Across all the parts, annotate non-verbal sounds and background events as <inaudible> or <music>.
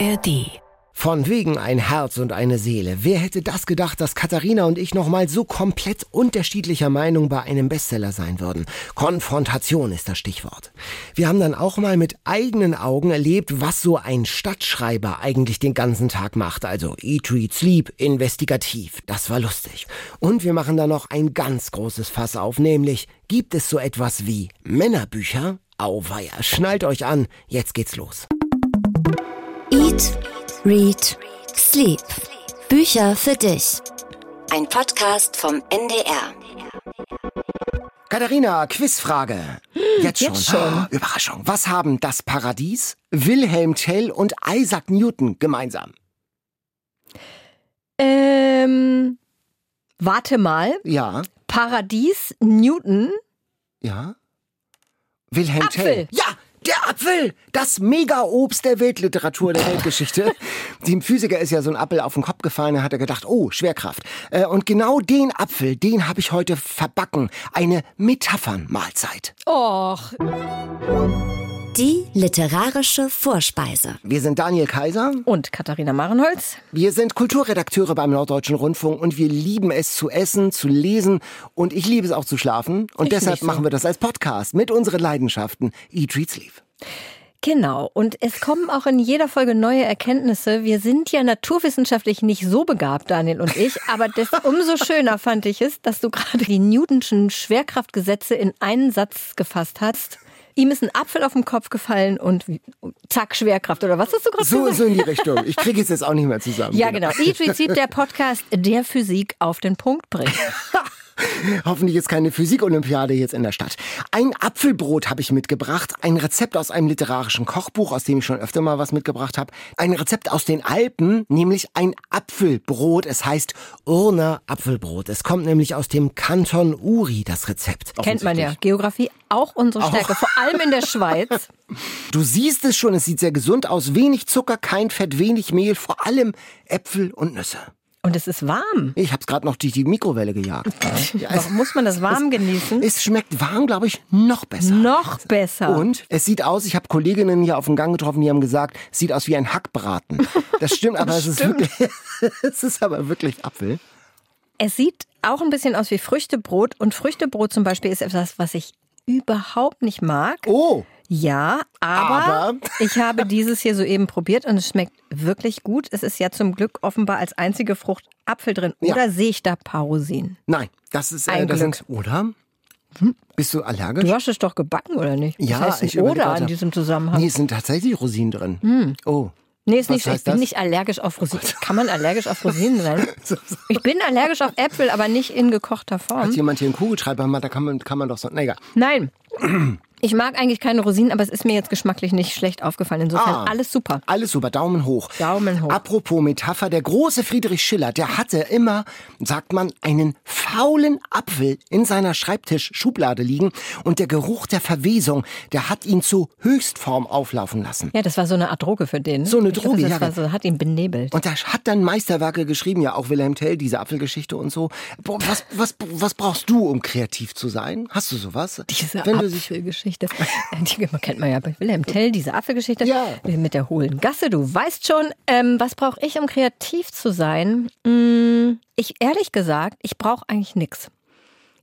ARD. Von wegen ein Herz und eine Seele. Wer hätte das gedacht, dass Katharina und ich nochmal so komplett unterschiedlicher Meinung bei einem Bestseller sein würden? Konfrontation ist das Stichwort. Wir haben dann auch mal mit eigenen Augen erlebt, was so ein Stadtschreiber eigentlich den ganzen Tag macht. Also Eat, Read, Sleep, investigativ. Das war lustig. Und wir machen da noch ein ganz großes Fass auf, nämlich gibt es so etwas wie Männerbücher? Auweia, schnallt euch an, jetzt geht's los. Eat, Read, Sleep. Bücher für dich. Ein Podcast vom NDR. Katharina, Quizfrage. Jetzt schon. Jetzt schon. Ah, Überraschung. Was haben das Paradies, Wilhelm Tell und Isaac Newton gemeinsam? Ähm, warte mal. Ja, Paradies, Newton. ja. Wilhelm Apfel. Tell. Ja, der Apfel. Das Mega-Obst der Weltliteratur, der Weltgeschichte. <laughs> Dem Physiker ist ja so ein Apfel auf den Kopf gefallen, da hat er gedacht, oh, Schwerkraft. Äh, Und genau den Apfel, den habe ich heute verbacken. Eine Metaphernmahlzeit. Och, Die literarische Vorspeise. Wir sind Daniel Kaiser. und Katharina Marenholz. Wir sind Kulturredakteure beim Norddeutschen Rundfunk und wir lieben es zu essen, zu lesen und ich liebe es auch zu schlafen. Und Ich deshalb so. machen wir das als Podcast mit unseren Leidenschaften. Eat, Read, Sleep. Genau. Und es kommen auch in jeder Folge neue Erkenntnisse. Wir sind ja naturwissenschaftlich nicht so begabt, Daniel und ich. <laughs> Aber umso schöner fand ich es, dass du gerade die Newtonschen Schwerkraftgesetze in einen Satz gefasst hast. Ihm ist ein Apfel auf den Kopf gefallen und zack, Schwerkraft. Oder was hast du gerade So, gesagt? so in die <laughs> Richtung. Ich kriege es jetzt auch nicht mehr zusammen. Ja, genau. Read, Sleep, der Podcast, der Physik auf den Punkt bringt. <laughs> <laughs> Hoffentlich ist keine Physikolympiade jetzt in der Stadt. Ein Apfelbrot habe ich mitgebracht. Ein Rezept aus einem literarischen Kochbuch, aus dem ich schon öfter mal was mitgebracht habe. Ein Rezept aus den Alpen, nämlich ein Apfelbrot. Es heißt Urner Apfelbrot. Es kommt nämlich aus dem Kanton Uri, das Rezept. Kennt man ja. Geografie auch unsere Stärke, vor allem in der Schweiz. <laughs> Du siehst es schon, es sieht sehr gesund aus. Wenig Zucker, kein Fett, wenig Mehl, vor allem Äpfel und Nüsse. Und es ist warm. Ich habe es gerade noch durch die Mikrowelle gejagt. Ja, es, Warum muss man das warm genießen? es schmeckt warm, glaube ich, noch besser. Noch besser. Und es sieht aus, ich habe Kolleginnen hier auf dem Gang getroffen, die haben gesagt, es sieht aus wie ein Hackbraten. Das stimmt, aber es <laughs> ist wirklich, <laughs> es ist aber wirklich Apfel. Es sieht auch ein bisschen aus wie Früchtebrot. Und Früchtebrot zum Beispiel ist etwas, was ich überhaupt nicht mag. Oh, Ja, aber, Aber? ich habe dieses hier soeben probiert und es schmeckt wirklich gut. Es ist ja zum Glück offenbar als einzige Frucht Apfel drin. Ja. Oder sehe ich da Parosin? nein, das ist, äh, Ein das Glück. sind, oder? Bist du allergisch? Du hast es doch gebacken, oder nicht? Was ja, heißt ich oder in diesem Zusammenhang. Nee, es sind tatsächlich Rosinen drin. Oh. Nee, ist Was nicht so. Ich bin das? nicht allergisch auf Rosinen. Kann man allergisch auf Rosinen sein? <laughs> Ich bin allergisch auf Äpfel, aber nicht in gekochter Form. Hat jemand hier einen Kugelschreiber da kann man, kann man doch so, na egal. Nein. <clears throat> Ich mag eigentlich keine Rosinen, aber es ist mir jetzt geschmacklich nicht schlecht aufgefallen. Insofern Ah. alles super. Alles super, Daumen hoch. Daumen hoch. Apropos Metapher, der große Friedrich Schiller, der hatte immer, sagt man, einen faulen Apfel in seiner Schreibtischschublade liegen und der Geruch der Verwesung, der hat ihn zu Höchstform auflaufen lassen. Ja, das war so eine Art Droge für den. So eine Ich Droge, das ja. war so, hat ihn benebelt. Und er hat dann Meisterwerke geschrieben, ja auch Wilhelm Tell, diese Apfelgeschichte und so. Was, was, was brauchst du, um kreativ zu sein? Hast du sowas? Diese Wenn dich Apfelgeschichte. Die kennt man ja bei Wilhelm Tell, diese Apfelgeschichte. Ja. Mit der hohlen Gasse, du weißt schon. Ähm, was brauche ich, um kreativ zu sein? Mm, Ich, ehrlich gesagt, ich brauche eigentlich nichts.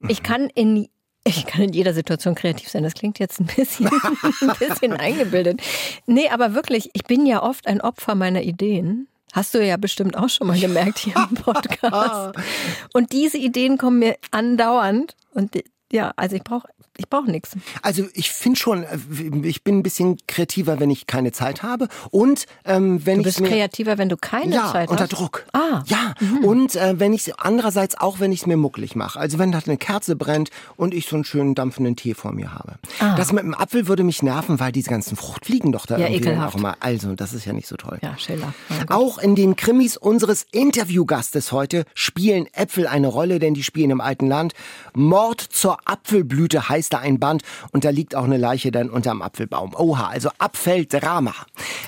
Ich kann in ich kann in jeder Situation kreativ sein. Das klingt jetzt ein bisschen, <laughs> ein bisschen eingebildet. Nee, aber wirklich, ich bin ja oft ein Opfer meiner Ideen. Hast du ja bestimmt auch schon mal gemerkt hier im Podcast. <laughs> Und diese Ideen kommen mir andauernd. Und ja, also ich brauche ich brauch nichts. Also ich finde schon, äh, ich bin ein bisschen kreativer, wenn ich keine Zeit habe und ähm, wenn Du ich bist mir kreativer, wenn du keine ja, Zeit unter hast. Druck. Ah. Ja, und äh, wenn ich andererseits auch, wenn ich es mir mucklig mache. Also wenn da eine Kerze brennt und ich so einen schönen dampfenden Tee vor mir habe. Das mit dem Apfel würde mich nerven, weil diese ganzen Fruchtfliegen doch da Ah. Ja, irgendwie ekelhaft. auch immer. Also, das ist ja nicht so toll. Ja, Schiller. Auch in den Krimis unseres Interviewgastes heute spielen Äpfel eine Rolle, denn die spielen im alten Land. Mord zur Apfelblüte heißt da ein Band und da liegt auch eine Leiche dann unterm Apfelbaum. Oha, also Abfelldrama.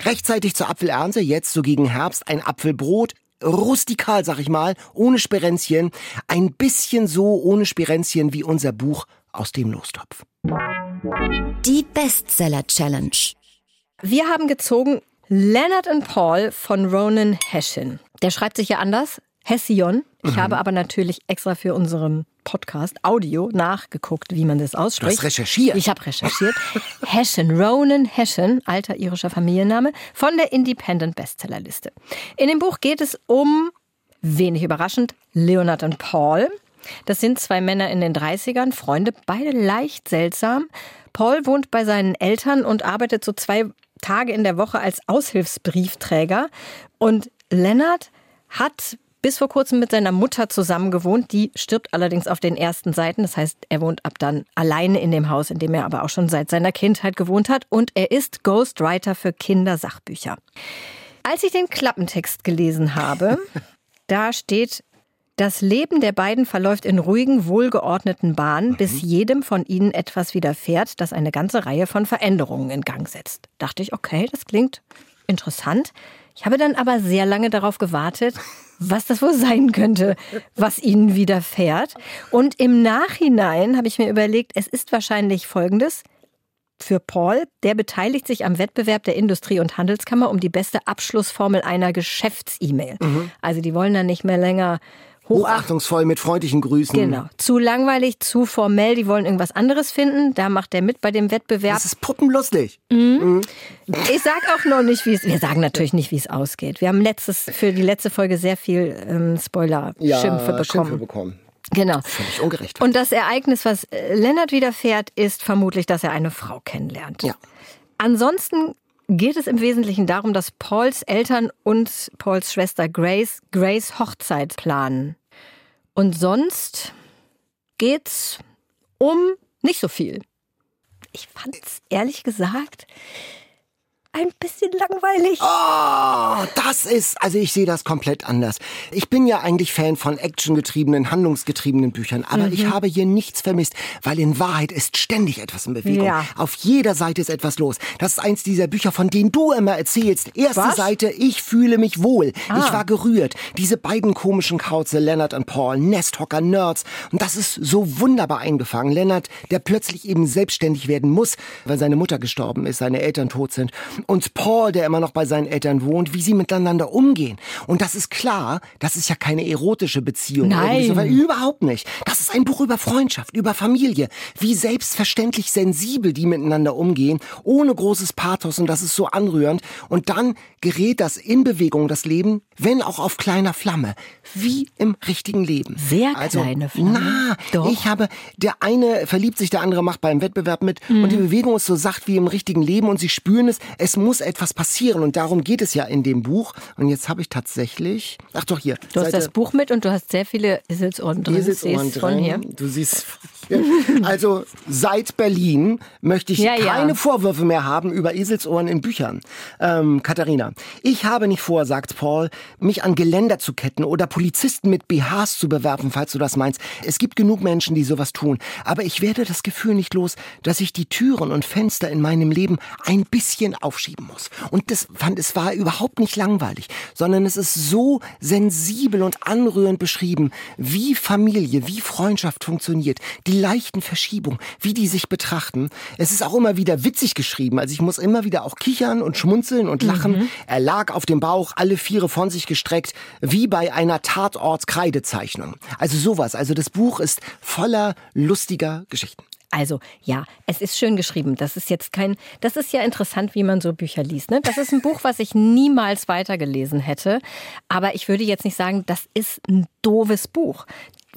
Rechtzeitig zur Apfelernte, jetzt so gegen Herbst, ein Apfelbrot. Rustikal, sag ich mal, ohne Spirenzchen. Ein bisschen so ohne Spirenzchen wie unser Buch aus dem Lostopf. Die Bestseller Challenge. Wir haben gezogen Leonard and Paul von Ronan Hession. Der schreibt sich ja anders. Hession. Ich Mhm. habe aber natürlich extra für unseren Podcast Audio nachgeguckt, wie man das ausspricht. Du hast recherchiert. Ich habe recherchiert. <laughs> Hession, Ronan Hession, alter irischer Familienname, von der Independent Bestsellerliste. In dem Buch geht es um, wenig überraschend, Leonard und Paul. Das sind zwei Männer in den 30ern, Freunde, beide leicht seltsam. Paul wohnt bei seinen Eltern und arbeitet so zwei Tage in der Woche als Aushilfsbriefträger. Und Leonard hat bis vor kurzem mit seiner Mutter zusammen gewohnt. Die stirbt allerdings auf den ersten Seiten. Das heißt, er wohnt ab dann alleine in dem Haus, in dem er aber auch schon seit seiner Kindheit gewohnt hat. Und er ist Ghostwriter für Kindersachbücher. Als ich den Klappentext gelesen habe, <laughs> da steht, das Leben der beiden verläuft in ruhigen, wohlgeordneten Bahnen, bis jedem von ihnen etwas widerfährt, das eine ganze Reihe von Veränderungen in Gang setzt. Dachte ich, okay, das klingt interessant. Ich habe dann aber sehr lange darauf gewartet, was das wohl sein könnte, was ihnen widerfährt. Und im Nachhinein habe ich mir überlegt, es ist wahrscheinlich Folgendes. Für Paul, der beteiligt sich am Wettbewerb der Industrie- und Handelskammer um die beste Abschlussformel einer Geschäfts-E-Mail. Also die wollen dann nicht mehr länger. Hochachtungsvoll mit freundlichen Grüßen. Genau. Zu langweilig, zu formell, die wollen irgendwas anderes finden. Da macht er mit bei dem Wettbewerb. Das ist puppenlustig. Ich sag auch noch nicht, wie es. Wir sagen natürlich nicht, wie es ausgeht. Wir haben letztes für die letzte Folge sehr viel ähm, Spoiler-Schimpfe bekommen. Schimpfe bekommen. Genau. Völlig ungerecht. Und das Ereignis, was äh, Lennart widerfährt, ist vermutlich, dass er eine Frau kennenlernt. Ja. Ansonsten geht es im Wesentlichen darum, dass Pauls Eltern und Pauls Schwester Grace Grace Hochzeit planen. Und sonst geht's um nicht so viel. Ich fand's ehrlich gesagt ein bisschen langweilig. Oh, das ist, also ich sehe das komplett anders. Ich bin ja eigentlich Fan von actiongetriebenen, handlungsgetriebenen Büchern, aber ich Mhm. habe hier nichts vermisst, weil in Wahrheit ist ständig etwas in Bewegung. Ja. Auf jeder Seite ist etwas los. Das ist eins dieser Bücher, von denen du immer erzählst. Erste Was? Seite, ich fühle mich wohl. Ah. Ich war gerührt. Diese beiden komischen Kauze, Leonard und Paul, Nesthocker, Nerds. Und das ist so wunderbar eingefangen. Leonard, der plötzlich eben selbstständig werden muss, weil seine Mutter gestorben ist, seine Eltern tot sind. Und Paul, der immer noch bei seinen Eltern wohnt, wie sie miteinander umgehen. Und das ist klar, das ist ja keine erotische Beziehung. Nein. so, überhaupt nicht. Das ist ein Buch über Freundschaft, über Familie. Wie selbstverständlich sensibel die miteinander umgehen, ohne großes Pathos und das ist so anrührend. Und dann gerät das in Bewegung, das Leben, wenn auch auf kleiner Flamme, wie im richtigen Leben. Sehr also, kleine Flamme. Na, Doch. ich habe, der eine verliebt sich, der andere macht beim Wettbewerb mit und die Mhm. Bewegung ist so sacht wie im richtigen Leben und sie spüren es, es muss etwas passieren und darum geht es ja in dem Buch. Und jetzt habe ich tatsächlich, ach doch hier, Du hast Seite- das Buch mit und du hast sehr viele Eselsohren drin. Eselsohren drin. hier. Du siehst. <laughs> Also seit Berlin möchte ich Ja, ja. keine Vorwürfe mehr haben über Eselsohren in Büchern. Ähm, Katharina, ich habe nicht vor, sagt Paul, mich an Geländer zu ketten oder Polizisten mit BHs zu bewerfen, falls du das meinst. Es gibt genug Menschen, die sowas tun. Aber ich werde das Gefühl nicht los, dass ich die Türen und Fenster in meinem Leben ein bisschen aufschieben muss. Und das fand, es war überhaupt nicht langweilig, sondern es ist so sensibel und anrührend beschrieben, wie Familie, wie Freundschaft funktioniert, die leichten Verschiebungen, wie die sich betrachten. Es ist auch immer wieder witzig geschrieben, also ich muss immer wieder auch kichern und schmunzeln und lachen. Er lag auf dem Bauch, alle Viere von sich gestreckt, wie bei einer Tatort-Kreidezeichnung. Also sowas, also das Buch ist voller lustiger Geschichten. Also ja, es ist schön geschrieben. Das ist jetzt kein, das ist ja interessant, wie man so Bücher liest. Ne? Das ist ein Buch, was ich niemals weitergelesen hätte. Aber ich würde jetzt nicht sagen, das ist ein doofes Buch.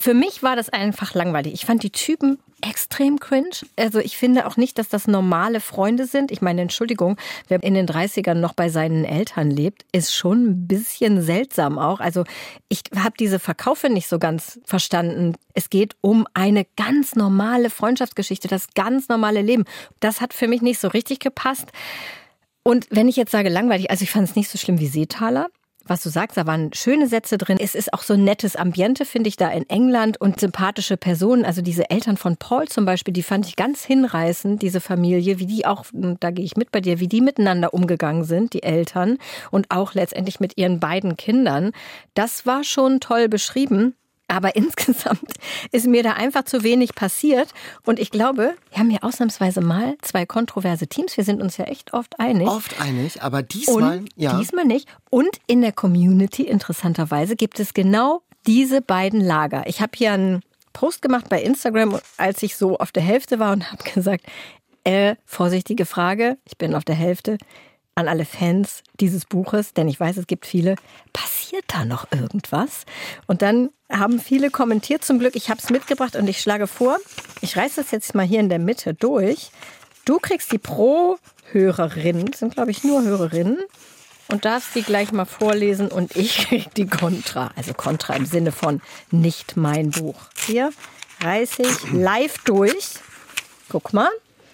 Für mich war das einfach langweilig. Ich fand die Typen extrem cringe. Also ich finde auch nicht, dass das normale Freunde sind. Ich meine, Entschuldigung, wer in den 30ern noch bei seinen Eltern lebt, ist schon ein bisschen seltsam auch. Also ich habe diese Verkaufe nicht so ganz verstanden. Es geht um eine ganz normale Freundschaftsgeschichte, das ganz normale Leben. Das hat für mich nicht so richtig gepasst. Und wenn ich jetzt sage langweilig, also ich fand es nicht so schlimm wie Seetaler. Was du sagst, da waren schöne Sätze drin. Es ist auch so ein nettes Ambiente, finde ich, da in England und sympathische Personen. Also diese Eltern von Paul zum Beispiel, die fand ich ganz hinreißend, diese Familie, wie die auch, da gehe ich mit bei dir, wie die miteinander umgegangen sind, die Eltern und auch letztendlich mit ihren beiden Kindern. Das war schon toll beschrieben. Aber <laughs> insgesamt ist mir da einfach zu wenig passiert. Und ich glaube, wir haben hier ausnahmsweise mal zwei kontroverse Teams. Wir sind uns ja echt oft einig. Oft einig, aber diesmal, Und ja. diesmal nicht. Und in der Community, interessanterweise, gibt es genau diese beiden Lager. Ich habe hier einen Post gemacht bei Instagram, als ich so auf der Hälfte war und <laughs> habe gesagt, äh, vorsichtige Frage, ich bin auf der Hälfte an alle Fans dieses Buches, denn ich weiß, es gibt viele, passiert da noch irgendwas? Und dann haben viele kommentiert zum Glück, ich habe es mitgebracht und ich schlage vor, ich reiße das jetzt mal hier in der Mitte durch. Du kriegst die Pro-Hörerinnen, sind glaube ich nur Hörerinnen, und darfst die gleich mal vorlesen und ich krieg die Contra. Also Contra im Sinne von nicht mein Buch. Hier reiße ich live durch. Guck mal.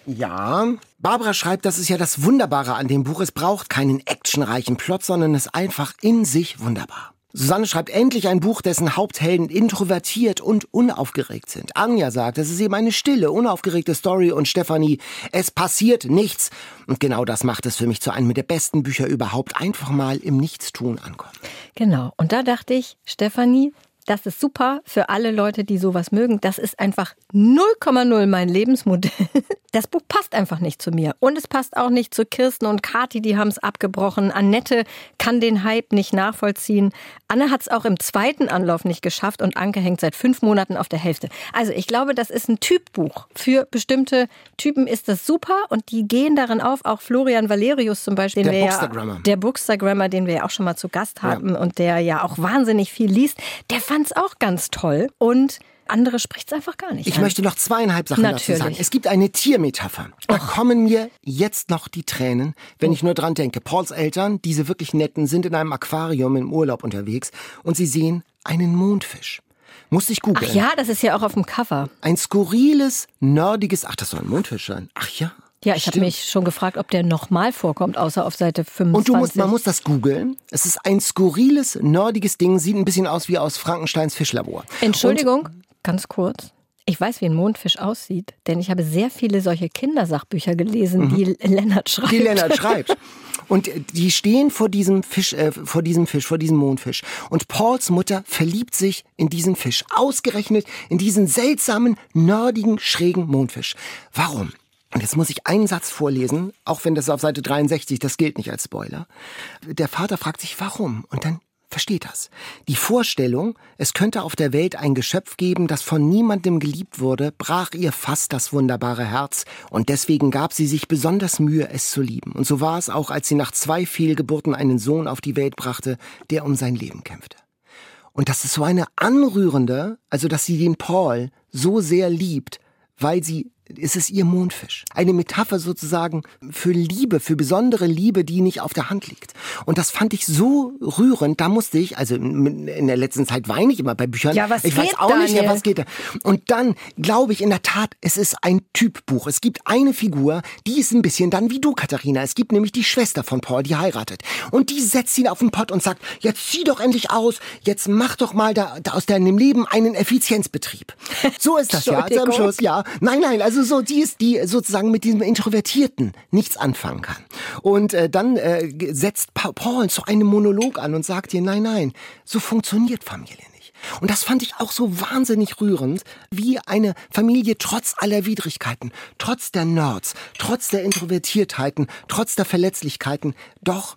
Ja, Barbara schreibt, das ist ja das Wunderbare an dem Buch. Es braucht keinen actionreichen Plot, sondern ist einfach in sich wunderbar. Susanne schreibt endlich ein Buch, dessen Haupthelden introvertiert und unaufgeregt sind. Anja sagt, es ist eben eine stille, unaufgeregte Story und Stefanie, es passiert nichts. Und genau das macht es für mich zu einem der besten Bücher überhaupt. Einfach mal im Nichtstun ankommen. Genau. Und da dachte ich, Stefanie, das ist super für alle Leute, die sowas mögen. Das ist einfach 0,0 mein Lebensmodell. <laughs> Das Buch passt einfach nicht zu mir. Und es passt auch nicht zu Kirsten und Kati, die haben es abgebrochen. Annette kann den Hype nicht nachvollziehen. Anne hat es auch im zweiten Anlauf nicht geschafft und Anke hängt seit fünf Monaten auf der Hälfte. Also ich glaube, das ist ein Typbuch. Für bestimmte Typen ist das super und die gehen darin auf. Auch Florian Valerius zum Beispiel. Der Bookstagrammer. Ja, der Bookstagrammer, den wir ja auch schon mal zu Gast hatten und der ja auch wahnsinnig viel liest, der fand es auch ganz toll. Und andere spricht es einfach gar nicht Ich an. möchte noch zweieinhalb Sachen dazu Natürlich. sagen. Es gibt eine Tiermetapher. Da kommen mir jetzt noch die Tränen, wenn ich nur dran denke. Pauls Eltern, diese wirklich netten, sind in einem Aquarium im Urlaub unterwegs und sie sehen einen Mondfisch. Musste ich googeln. Ach ja, das ist ja auch auf dem Cover. Ein skurriles, nerdiges, ach, das soll ein Mondfisch sein. Ach ja. Ja, ich habe mich schon gefragt, ob der nochmal vorkommt, außer auf Seite 25. Und du musst, man muss das googeln. Es ist ein skurriles, nerdiges Ding, sieht ein bisschen aus wie aus Frankensteins Fischlabor. Entschuldigung, ganz kurz. Ich weiß, wie ein Mondfisch aussieht, denn ich habe sehr viele solche Kindersachbücher gelesen, die Lennart schreibt. Mhm. die Lennart <laughs> schreibt. Und die stehen vor diesem Fisch, äh, vor diesem Fisch, vor diesem Mondfisch. Und Pauls Mutter verliebt sich in diesen Fisch. Ausgerechnet in diesen seltsamen, nerdigen, schrägen Mondfisch. Warum? Und jetzt muss ich einen Satz vorlesen, auch wenn das auf Seite 63, das gilt nicht als Spoiler. Der Vater fragt sich, warum? Und dann versteht das. Die Vorstellung, es könnte auf der Welt ein Geschöpf geben, das von niemandem geliebt wurde, brach ihr fast das wunderbare Herz und deswegen gab sie sich besonders Mühe, es zu lieben. Und so war es auch, als sie nach zwei Fehlgeburten einen Sohn auf die Welt brachte, der um sein Leben kämpfte. Und das ist so eine anrührende, also dass sie den Paul so sehr liebt, weil sie es ist ihr Mondfisch. Eine Metapher sozusagen für Liebe, für besondere Liebe, die nicht auf der Hand liegt. Und das fand ich so rührend, da musste ich, also in der letzten Zeit weine ich immer bei Büchern. Ja, was ich weiß geht, auch nicht, ja, Daniel? was geht da. Und dann glaube ich in der Tat, es ist ein Typbuch. Es gibt eine Figur, die ist ein bisschen dann wie du, Katharina. Es gibt nämlich die Schwester von Paul, die heiratet. Und die setzt ihn auf den Pott und sagt, jetzt zieh doch endlich aus, jetzt mach doch mal da, da aus deinem Leben einen Effizienzbetrieb. So ist das ja. Also am. Schluss, ja. Nein, nein, also so, die ist, die sozusagen mit diesem Introvertierten nichts anfangen kann. Und äh, dann äh, setzt Pa- Paul so einen Monolog an und sagt ihr, nein, nein, so funktioniert Familie nicht. Und das fand ich auch so wahnsinnig rührend, wie eine Familie trotz aller Widrigkeiten, trotz der Nerds, trotz der Introvertiertheiten, trotz der Verletzlichkeiten doch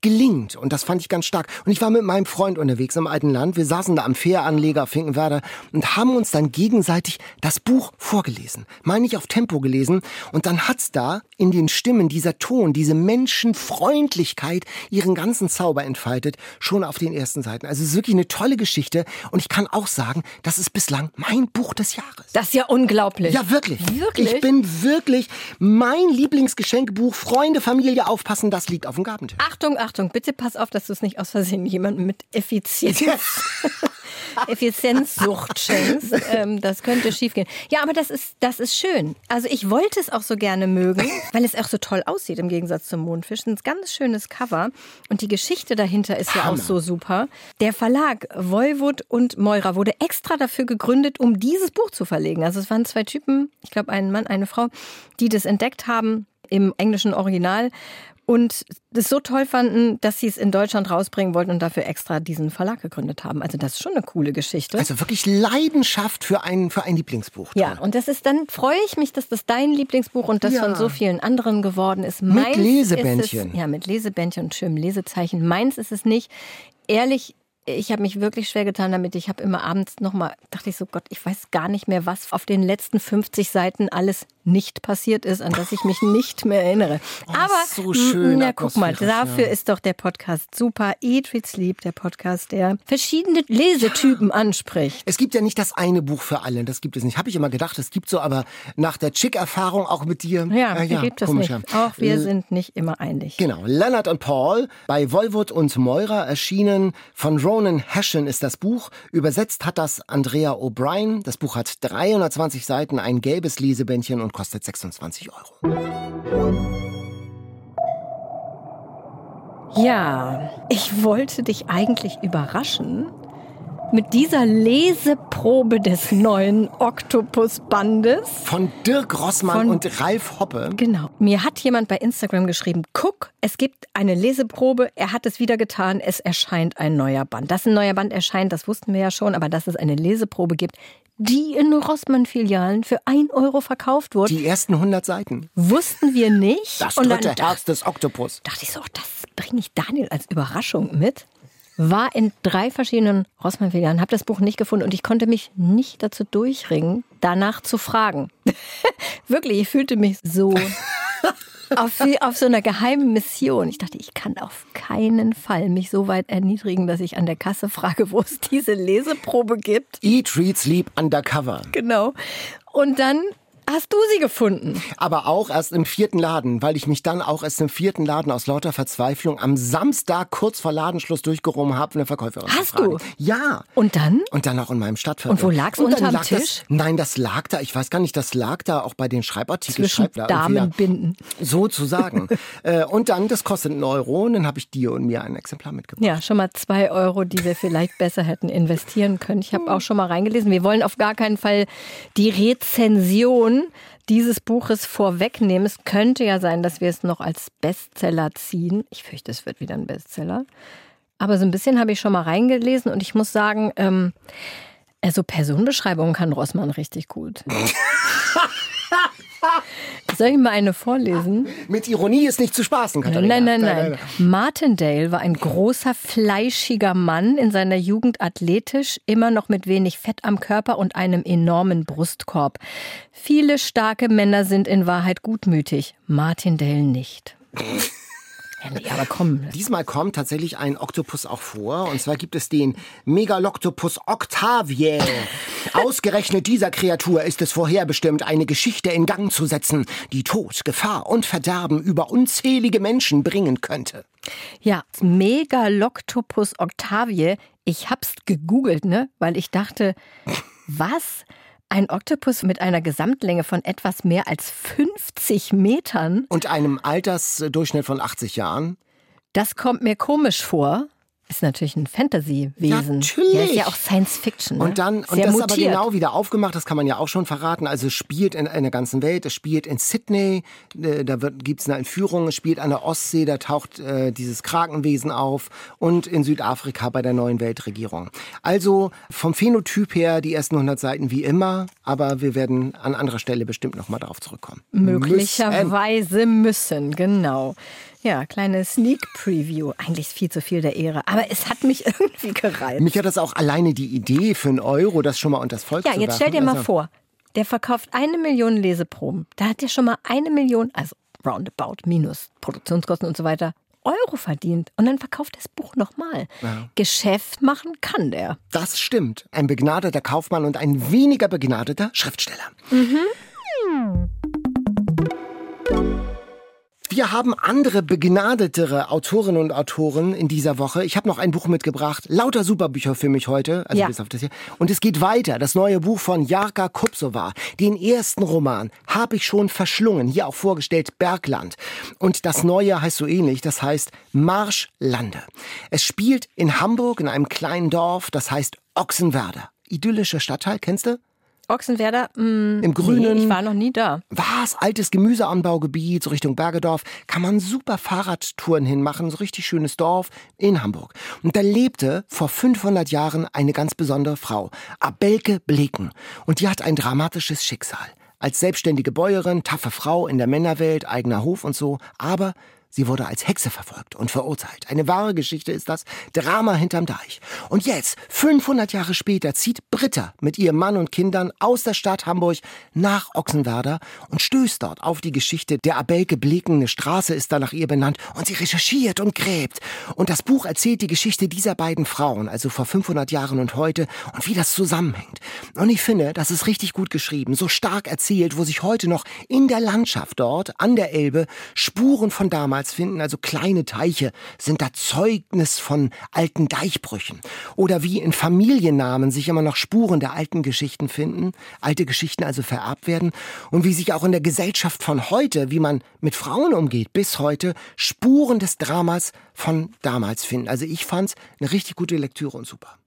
gelingt. Und das fand ich ganz stark. Und ich war mit meinem Freund unterwegs im alten Land. Wir saßen da am Fähranleger Finkenwerder und haben uns dann gegenseitig das Buch vorgelesen. Meine ich auf Tempo gelesen. Und dann hat's da in den Stimmen dieser Ton, diese Menschenfreundlichkeit ihren ganzen Zauber entfaltet, schon auf den ersten Seiten. Also es ist wirklich eine tolle Geschichte. Und ich kann auch sagen, das ist bislang mein Buch des Jahres. Das ist ja unglaublich. Ja, wirklich. Wirklich? Ich bin wirklich mein Lieblingsgeschenkbuch. Freunde, Familie, aufpassen, das liegt auf dem Gabentisch. Achtung, Achtung, bitte pass auf, dass du es nicht aus Versehen jemandem mit Effizienz, <laughs> Effizienzsucht schenkst. Ähm, das könnte schiefgehen. Ja, aber das ist, das ist schön. Also ich wollte es auch so gerne mögen, weil es auch so toll aussieht im Gegensatz zum Mondfisch. Ein ganz schönes Cover. Und die Geschichte dahinter ist ja auch Hammer. so super. Der Verlag Voivod und Moira wurde extra dafür gegründet, um dieses Buch zu verlegen. Also es waren zwei Typen, ich glaube ein Mann, eine Frau, die das entdeckt haben im englischen Original und das so toll fanden, dass sie es in Deutschland rausbringen wollten und dafür extra diesen Verlag gegründet haben. Also das ist schon eine coole Geschichte. Also wirklich Leidenschaft für ein, für ein Lieblingsbuch. Ja, und das ist dann, freue ich mich, dass das dein Lieblingsbuch und das Ja. von so vielen anderen geworden ist. Mit Meins Lesebändchen. Ist es, ja, mit Lesebändchen und schönem Lesezeichen. Meins ist es nicht. Ehrlich, ich habe mich wirklich schwer getan damit. Ich habe immer abends nochmal, dachte ich so, Gott, ich weiß gar nicht mehr, was auf den letzten 50 Seiten alles nicht passiert ist, an das ich mich <laughs> nicht mehr erinnere. Aber Oh, so schön ja, guck mal, dafür ja. ist doch der Podcast super. Eat, Read, Sleep, der Podcast, der verschiedene Lesetypen anspricht. Es gibt ja nicht das eine Buch für alle, das gibt es nicht. Habe ich immer gedacht, es gibt so, aber nach der Chick-Erfahrung auch mit dir. Ja, äh, hier gibt es nicht. ja. Auch wir L- sind nicht immer einig. Genau, Leonard und Paul bei Wolwood und Moira erschienen. Von Ronan Hession ist das Buch. Übersetzt hat das Andrea O'Brien. Das Buch hat 320 Seiten, ein gelbes Lesebändchen und kostet 26 Euro. Ja, ich wollte dich eigentlich überraschen mit dieser Leseprobe des neuen Oktopus-Bandes. Von Dirk Rossmann Von- und Ralf Hoppe. Genau. Mir hat jemand bei Instagram geschrieben, guck, es gibt eine Leseprobe, er hat es wieder getan, es erscheint ein neuer Band. Dass ein neuer Band erscheint, das wussten wir ja schon, aber dass es eine Leseprobe gibt, die in Rossmann-Filialen für 1 Euro verkauft wurde, Die ersten 100 Seiten. wussten wir nicht. Das Und dann dritte Herz des Oktopus. dachte ich so, ach, das bringe ich Daniel als Überraschung mit. War in drei verschiedenen Rossmann-Filialen, habe das Buch nicht gefunden und ich konnte mich nicht dazu durchringen, danach zu fragen. <laughs> Wirklich, ich fühlte mich so <laughs> auf, auf so einer geheimen Mission. Ich dachte, ich kann auf keinen Fall mich so weit erniedrigen, dass ich an der Kasse frage, wo es diese Leseprobe gibt. Eat, Read, Sleep, Undercover. Genau. Und dann hast du sie gefunden. Aber auch erst im vierten Laden, weil ich mich dann auch erst im vierten Laden aus lauter Verzweiflung am Samstag kurz vor Ladenschluss durchgerungen habe, eine Verkäuferin Hast du? Ja. Und dann? Und dann auch in meinem Stadtviertel. Und wo lag's Und unterm lag Tisch? Das, nein, das lag da, ich weiß gar nicht, das lag da auch bei den Schreibartikeln. Zwischen Schreib. Damenbinden. Sozusagen. <laughs> äh, und dann, das kostet einen Euro und dann habe ich dir und mir ein Exemplar mitgebracht. Ja, schon mal zwei Euro, die wir vielleicht besser hätten investieren können. Ich habe auch schon mal reingelesen. Wir wollen auf gar keinen Fall die Rezension dieses Buches vorwegnehmen. Es könnte ja sein, dass wir es noch als Bestseller ziehen. Ich fürchte, es wird wieder ein Bestseller. Aber so ein bisschen habe ich schon mal reingelesen und ich muss sagen, ähm, also Personenbeschreibungen kann Rossmann richtig gut. <laughs> <laughs> Soll ich mal eine vorlesen? Mit Ironie ist nicht zu spaßen, Katharina. Nein, nein, nein. Martindale war ein großer, fleischiger Mann, in seiner Jugend athletisch, immer noch mit wenig Fett am Körper und einem enormen Brustkorb. Viele starke Männer sind in Wahrheit gutmütig, Martindale nicht. <laughs> Ja, aber komm. Diesmal kommt tatsächlich ein Oktopus auch vor. Und zwar gibt es den Megaloctopus Octavie. <laughs> Ausgerechnet dieser Kreatur ist es vorherbestimmt, eine Geschichte in Gang zu setzen, die Tod, Gefahr und Verderben über unzählige Menschen bringen könnte. Ja, Megaloctopus Octavie. Ich hab's gegoogelt, ne? Weil ich dachte, was? Ein Oktopus mit einer Gesamtlänge von etwas mehr als 50 Metern? Und einem Altersdurchschnitt von 80 Jahren. Das kommt mir komisch vor. Ist natürlich ein Fantasy-Wesen. Natürlich. Ja, ist ja auch Science Fiction. Ne? Und dann, und Sehr das ist mutiert. aber genau wieder aufgemacht, das kann man ja auch schon verraten. Also es spielt in, in der ganzen Welt, es spielt in Sydney, äh, da gibt es eine Entführung, es spielt an der Ostsee, da taucht äh, dieses Krakenwesen auf und in Südafrika bei der neuen Weltregierung. Also vom Phänotyp her die ersten 100 Seiten wie immer, aber wir werden an anderer Stelle bestimmt nochmal darauf zurückkommen. Müssen. Möglicherweise müssen, genau. Ja, kleine Sneak Preview. Eigentlich viel zu viel der Ehre, aber es hat mich <laughs> irgendwie gereizt. Mich hat das auch alleine die Idee für einen Euro, das schon mal unters Volk Ja, zu jetzt stell dir mal Also- vor, der verkauft eine Million Leseproben. Da hat er schon mal eine Million, also roundabout, minus Produktionskosten und so weiter, Euro verdient. Und dann verkauft das Buch nochmal. Geschäft machen kann der. Das stimmt. Ein begnadeter Kaufmann und ein weniger begnadeter Schriftsteller. Wir haben andere begnadetere Autorinnen und Autoren in dieser Woche. Ich habe noch ein Buch mitgebracht. Lauter Superbücher für mich heute. Also Ja. bis auf das hier. Und es geht weiter. Das neue Buch von Jarka Kupsova. Den ersten Roman habe ich schon verschlungen. Hier auch vorgestellt Bergland. Und das neue heißt so ähnlich. Das heißt Marschlande. Es spielt in Hamburg in einem kleinen Dorf. Das heißt Ochsenwerder. Idyllischer Stadtteil, kennst du? Ochsenwerder, mh, Im Grünen. Nee, ich war noch nie da. Was? Altes Gemüseanbaugebiet, so Richtung Bergedorf. Kann man super Fahrradtouren hinmachen, so richtig schönes Dorf in Hamburg. Und da lebte vor 500 Jahren eine ganz besondere Frau, Abelke Bleken. Und die hat ein dramatisches Schicksal. Als selbstständige Bäuerin, taffe Frau in der Männerwelt, eigener Hof und so. Aber Sie wurde als Hexe verfolgt und verurteilt. Eine wahre Geschichte ist das. Drama hinterm Deich. Und jetzt, 500 Jahre später, zieht Britta mit ihrem Mann und Kindern aus der Stadt Hamburg nach Ochsenwerder und stößt dort auf die Geschichte der Abelke Bleken. Eine Straße ist da nach ihr benannt und sie recherchiert und gräbt. Und das Buch erzählt die Geschichte dieser beiden Frauen, also vor 500 Jahren und heute und wie das zusammenhängt. Und ich finde, das ist richtig gut geschrieben, so stark erzählt, wo sich heute noch in der Landschaft dort an der Elbe Spuren von damals damals finden, also kleine Teiche, sind da Zeugnis von alten Deichbrüchen. Oder wie in Familiennamen sich immer noch Spuren der alten Geschichten finden, alte Geschichten also vererbt werden und wie sich auch in der Gesellschaft von heute, wie man mit Frauen umgeht, bis heute Spuren des Dramas von damals finden. Also ich fand's eine richtig gute Lektüre und super.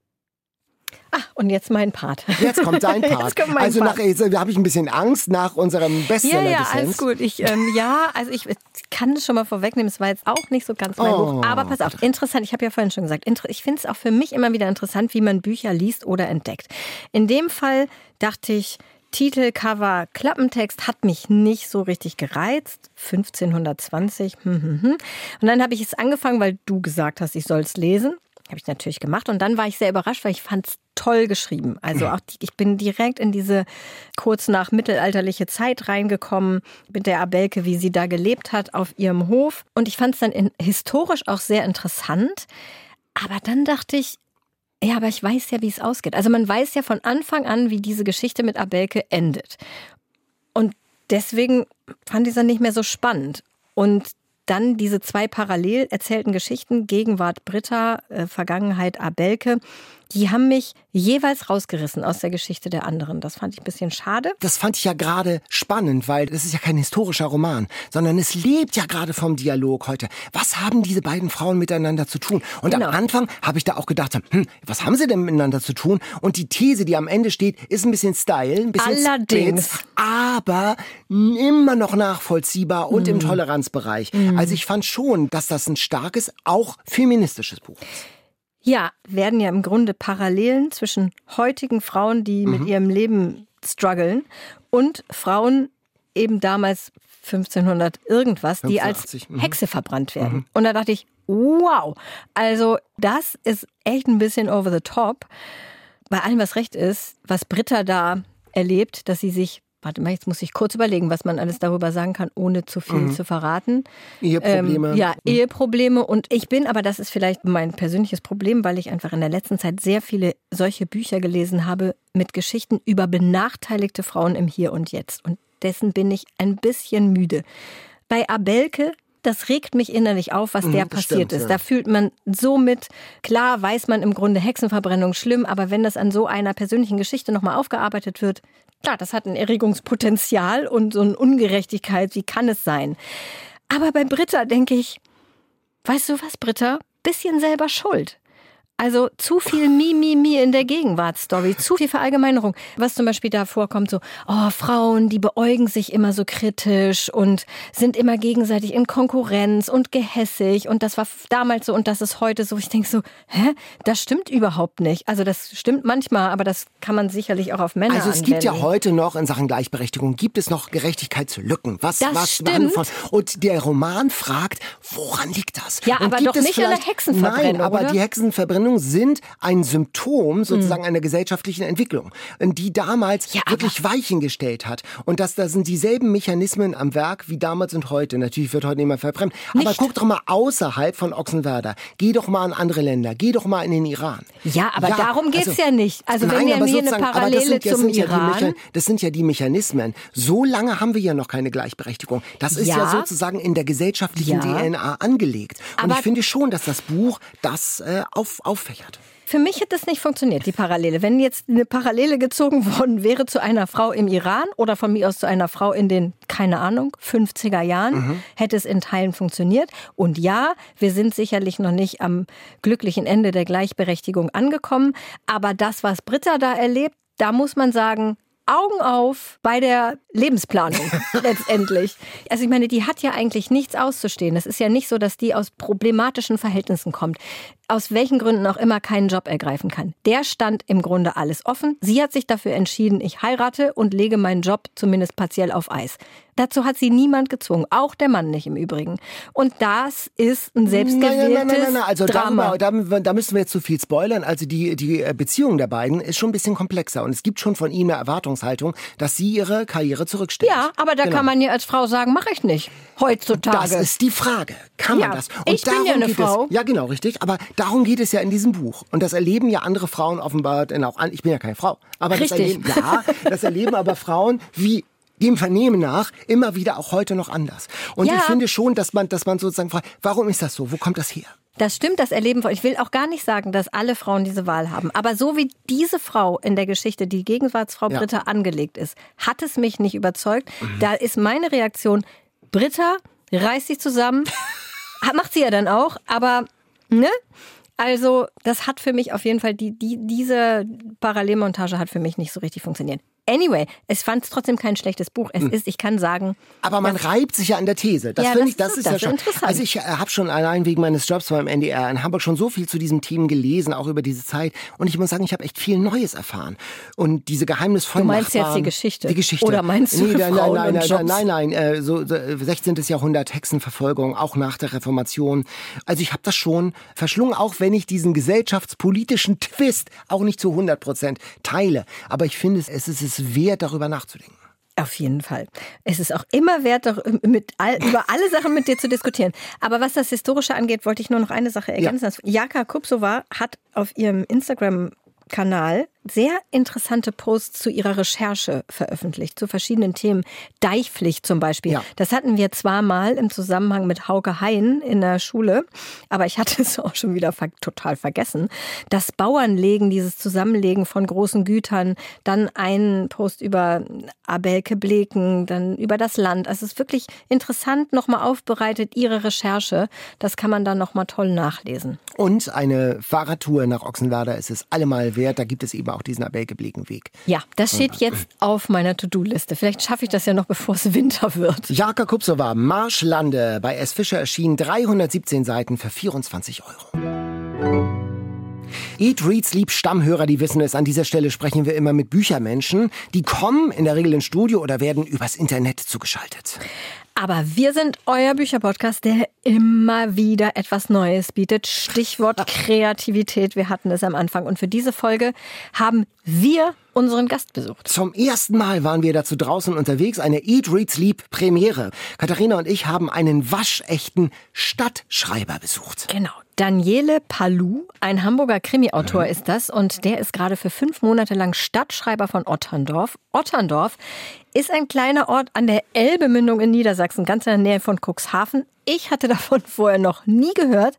Ah, und jetzt mein Part. Jetzt kommt dein <laughs> Part. Kommt also Part. nach, habe ich ein bisschen Angst nach unserem Bestseller. Ja, ja, alles gut. Ich, ähm, ja, also ich kann es schon mal vorwegnehmen. Es war jetzt auch nicht so ganz mein oh, Buch. Aber pass auf, interessant. Ich habe ja vorhin schon gesagt, ich finde es auch für mich immer wieder interessant, wie man Bücher liest oder entdeckt. In dem Fall dachte ich, Titel, Cover, Klappentext hat mich nicht so richtig gereizt. 1520. Hm, hm, hm. Und dann habe ich es angefangen, weil du gesagt hast, ich soll es lesen. Habe ich natürlich gemacht. Und dann war ich sehr überrascht, weil ich fand es toll geschrieben. Also auch die, ich bin direkt in diese kurz nach mittelalterliche Zeit reingekommen mit der Abelke, wie sie da gelebt hat auf ihrem Hof. Und ich fand es dann in, historisch auch sehr interessant. Aber dann dachte ich, ja, aber ich weiß ja, wie es ausgeht. Also man weiß ja von Anfang an, wie diese Geschichte mit Abelke endet. Und deswegen fand ich es dann nicht mehr so spannend. Und dann diese zwei parallel erzählten Geschichten, Gegenwart Britta, äh, Vergangenheit Abelke, die haben mich jeweils rausgerissen aus der Geschichte der anderen. Das fand ich ein bisschen schade. Das fand ich ja gerade spannend, weil das ist ja kein historischer Roman, sondern es lebt ja gerade vom Dialog heute. Was haben diese beiden Frauen miteinander zu tun? Und genau. am Anfang habe ich da auch gedacht, hm, was haben sie denn miteinander zu tun? Und die These, die am Ende steht, ist ein bisschen Style, ein bisschen Allerdings. Spitz, aber immer noch nachvollziehbar und mm. im mhm. Toleranzbereich. Mm. Also ich fand schon, dass das ein starkes, auch feministisches Buch ist. Ja, werden ja im Grunde Parallelen zwischen heutigen Frauen, die mhm. mit ihrem Leben strugglen, und Frauen eben damals 1500 irgendwas, 1580. die als mhm. Hexe verbrannt werden. Mhm. Und da dachte ich, wow, also das ist echt ein bisschen over the top. Bei allem, was recht ist, was Britta da erlebt, dass sie sich Warte mal, jetzt muss ich kurz überlegen, was man alles darüber sagen kann, ohne zu viel mhm. zu verraten. Eheprobleme. Ähm, ja, mhm. Eheprobleme. Und ich bin, aber das ist vielleicht mein persönliches Problem, weil ich einfach in der letzten Zeit sehr viele solche Bücher gelesen habe mit Geschichten über benachteiligte Frauen im Hier und Jetzt. Und dessen bin ich ein bisschen müde. Bei Abelke das regt mich innerlich auf, was mhm, der passiert stimmt, ist. Ja. Da fühlt man so mit, klar weiß man im Grunde Hexenverbrennung schlimm, aber wenn das an so einer persönlichen Geschichte nochmal aufgearbeitet wird, Klar, das hat ein Erregungspotenzial und so eine Ungerechtigkeit, wie kann es sein? Aber bei Britta denke ich, weißt du was, Britta? Bisschen selber schuld. Also zu viel Mi, Mi, Mi in der Gegenwartsstory, zu viel Verallgemeinerung. Was zum Beispiel da vorkommt, so, oh, Frauen, die beäugen sich immer so kritisch und sind immer gegenseitig in Konkurrenz und gehässig und das war damals so und das ist heute so. Ich denke so, hä, das stimmt überhaupt nicht. Also das stimmt manchmal, aber das kann man sicherlich auch auf Männer Also es anwenden. gibt ja heute noch in Sachen Gleichberechtigung, gibt es noch Gerechtigkeitslücken. Was, das was stimmt. Von, und der Roman fragt, woran liegt das? Ja, und aber doch nicht an der Hexenverbrennung, Nein, aber oder? die Hexenverbrennung Meinung sind ein Symptom sozusagen mhm. einer gesellschaftlichen Entwicklung, die damals ja, wirklich Weichen gestellt hat. Und dass da sind dieselben Mechanismen am Werk wie damals und heute. Natürlich wird heute nicht mehr verbrennt. Aber guck doch mal außerhalb von Ochsenwerder. Geh doch mal in andere Länder. Geh doch mal in den Iran. Ja, aber ja, darum geht's also, ja nicht. Also nein, wenn wir hier eine Parallele sind, zum Iran... Ja das sind ja die Mechanismen. So lange haben wir ja noch keine Gleichberechtigung. Das ist ja, ja sozusagen in der gesellschaftlichen DNA angelegt. Und aber ich finde schon, dass das Buch das äh, auf, auf auffächert. Für mich hätte es nicht funktioniert, die Parallele. Wenn jetzt eine Parallele gezogen worden wäre zu einer Frau im Iran oder von mir aus zu einer Frau in den, keine Ahnung, 50er Jahren, mhm. hätte es in Teilen funktioniert. Und ja, wir sind sicherlich noch nicht am glücklichen Ende der Gleichberechtigung angekommen. Aber das, was Britta da erlebt, da muss man sagen, Augen auf bei der Lebensplanung <laughs> letztendlich. Also ich meine, die hat ja eigentlich nichts auszustehen. Es ist ja nicht so, dass die aus problematischen Verhältnissen kommt aus welchen Gründen auch immer keinen Job ergreifen kann. Der stand im Grunde alles offen. Sie hat sich dafür entschieden, ich heirate und lege meinen Job zumindest partiell auf Eis. Dazu hat sie niemand gezwungen, auch der Mann nicht im Übrigen. Und das ist ein selbstgewähltes nein, nein, nein, nein, nein. Also Drama. Darüber, da, da müssen wir jetzt zu viel spoilern. Also die, die äh, Beziehung der beiden ist schon ein bisschen komplexer und es gibt schon von ihnen eine Erwartungshaltung, dass sie ihre Karriere zurückstellt. Ja, aber da genau. kann man ja als Frau sagen, mache ich nicht. Heutzutage. Das ist die Frage. Kann man ja, das? Und ich bin ja eine Frau. Es, ja, genau, richtig. Aber darum geht es ja in diesem Buch. Und das erleben ja andere Frauen offenbar denn auch an. Ich bin ja keine Frau. Aber richtig. das erleben, ja, das erleben aber Frauen wie dem Vernehmen nach immer wieder auch heute noch anders. Und ja. ich finde schon, dass man, dass man sozusagen fragt, warum ist das so? Wo kommt das her? Das stimmt, das Erleben von. Ich will auch gar nicht sagen, dass alle Frauen diese Wahl haben. Aber so wie diese Frau in der Geschichte, die Gegenwartsfrau ja. Britta angelegt ist, hat es mich nicht überzeugt. Mhm. Da ist meine Reaktion, Britta, reiß dich zusammen. <laughs> Macht sie ja dann auch, aber, ne? Also, das hat für mich auf jeden Fall, die, die, diese Parallelmontage hat für mich nicht so richtig funktioniert. Anyway, es fand es trotzdem kein schlechtes Buch. Es hm. ist, ich kann sagen. Aber man reibt sich ja an der These. Das ja, finde ich, das, ist, das ist ja schon. Interessant. Also ich äh, habe schon allein wegen meines Jobs beim NDR in Hamburg schon so viel zu diesem Team gelesen, auch über diese Zeit. Und ich muss sagen, ich habe echt viel Neues erfahren. Und diese geheimnisvollen Du meinst Nachbarn, jetzt die Geschichte? Die Geschichte. Oder meinst du nee, nein, Frauen nein, nein, und nein, nein, nein, äh, so 16. Jahrhundert Hexenverfolgung, auch nach der Reformation. Also ich habe das schon verschlungen, auch wenn ich diesen gesellschaftspolitischen Twist auch nicht zu 100 Prozent teile. Aber ich finde, es ist es wert, darüber nachzudenken nachzudenken. Auf jeden Fall. Es ist auch immer wert, mit all, über alle Sachen mit dir zu diskutieren. Aber was das Historische angeht, wollte ich nur noch eine Sache ergänzen. Ja. Jaka Kupsova hat auf ihrem Instagram Kanal sehr interessante Posts zu ihrer Recherche veröffentlicht, zu verschiedenen Themen. Deichpflicht zum Beispiel. Ja. Das hatten wir zwar mal im Zusammenhang mit Hauke Hein in der Schule, aber ich hatte <laughs> es auch schon wieder total vergessen. Das Bauernlegen, dieses Zusammenlegen von großen Gütern, dann ein Post über Abelke Bleken, dann über das Land. Also es ist wirklich interessant nochmal aufbereitet, ihre Recherche. Das kann man dann nochmal toll nachlesen. Und eine Fahrradtour nach Ochsenwerder ist es allemal wert. Da gibt es eben auch diesen abelgeblegenen Weg. Ja, das steht jetzt auf meiner To-Do-Liste. Vielleicht schaffe ich das ja noch, bevor es Winter wird. Jaka Kupsova, Marschlande. Bei S. Fischer erschienen 317 Seiten für 24 Euro. Eat, Read, Sleep Stammhörer, die wissen es. An dieser Stelle sprechen wir immer mit Büchermenschen. Die kommen in der Regel ins Studio oder werden übers Internet zugeschaltet. Aber wir sind euer Bücherpodcast, der immer wieder etwas Neues bietet. Stichwort <laughs> Kreativität. Wir hatten es am Anfang. Und für diese Folge haben wir unseren Gast besucht. Zum ersten Mal waren wir dazu draußen unterwegs. Eine Eat, Read, Sleep Premiere. Katharina und ich haben einen waschechten Stadtschreiber besucht. Genau. Daniele Palou, ein Hamburger Krimi-Autor mhm. ist das und der ist gerade für fünf Monate lang Stadtschreiber von Otterndorf. Otterndorf ist ein kleiner Ort an der Elbemündung in Niedersachsen, ganz in der Nähe von Cuxhaven. Ich hatte <laughs> davon vorher noch nie gehört.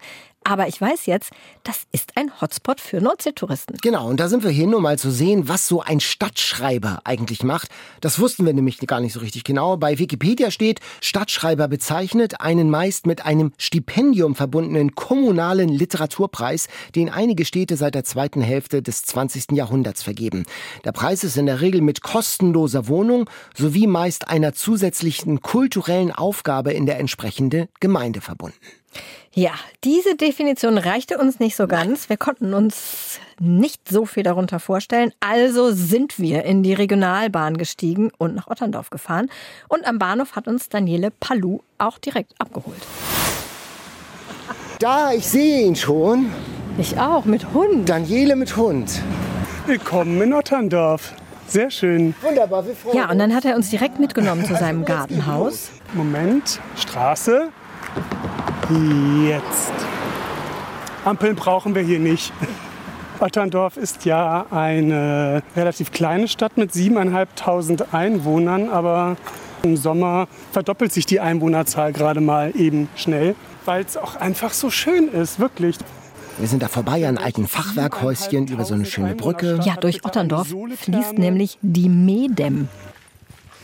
Aber ich weiß jetzt, das ist ein Hotspot für Nordseetouristen. Genau, und da sind wir hin, um mal zu sehen, was so ein Stadtschreiber eigentlich macht. Das wussten wir nämlich gar nicht so richtig genau. Bei Wikipedia steht, Stadtschreiber bezeichnet einen meist mit einem Stipendium verbundenen kommunalen Literaturpreis, den einige Städte seit der zweiten Hälfte des 20. Jahrhunderts vergeben. Der Preis ist in der Regel mit kostenloser Wohnung sowie meist einer zusätzlichen kulturellen Aufgabe in der entsprechenden Gemeinde verbunden. Ja, diese Definition reichte uns nicht so ganz. Wir konnten uns nicht so viel darunter vorstellen. Also sind wir in die Regionalbahn gestiegen und nach Otterndorf gefahren. Und am Bahnhof hat uns Daniele Palou auch direkt abgeholt. Da, ich sehe ihn schon. Ich auch, mit Hund. Daniele mit Hund. Willkommen in Otterndorf. Sehr schön. Wunderbar, wir freuen Ja, und dann hat er uns direkt mitgenommen zu seinem Gartenhaus. Moment, Straße. Jetzt. Ampeln brauchen wir hier nicht. Otterndorf ist ja eine relativ kleine Stadt mit 7.500 Einwohnern, aber im Sommer verdoppelt sich die Einwohnerzahl gerade mal eben schnell, weil es auch einfach so schön ist, wirklich. Wir sind da vorbei an alten Fachwerkhäuschen über so eine schöne Brücke. Ja, durch Otterndorf fließt nämlich die Medem.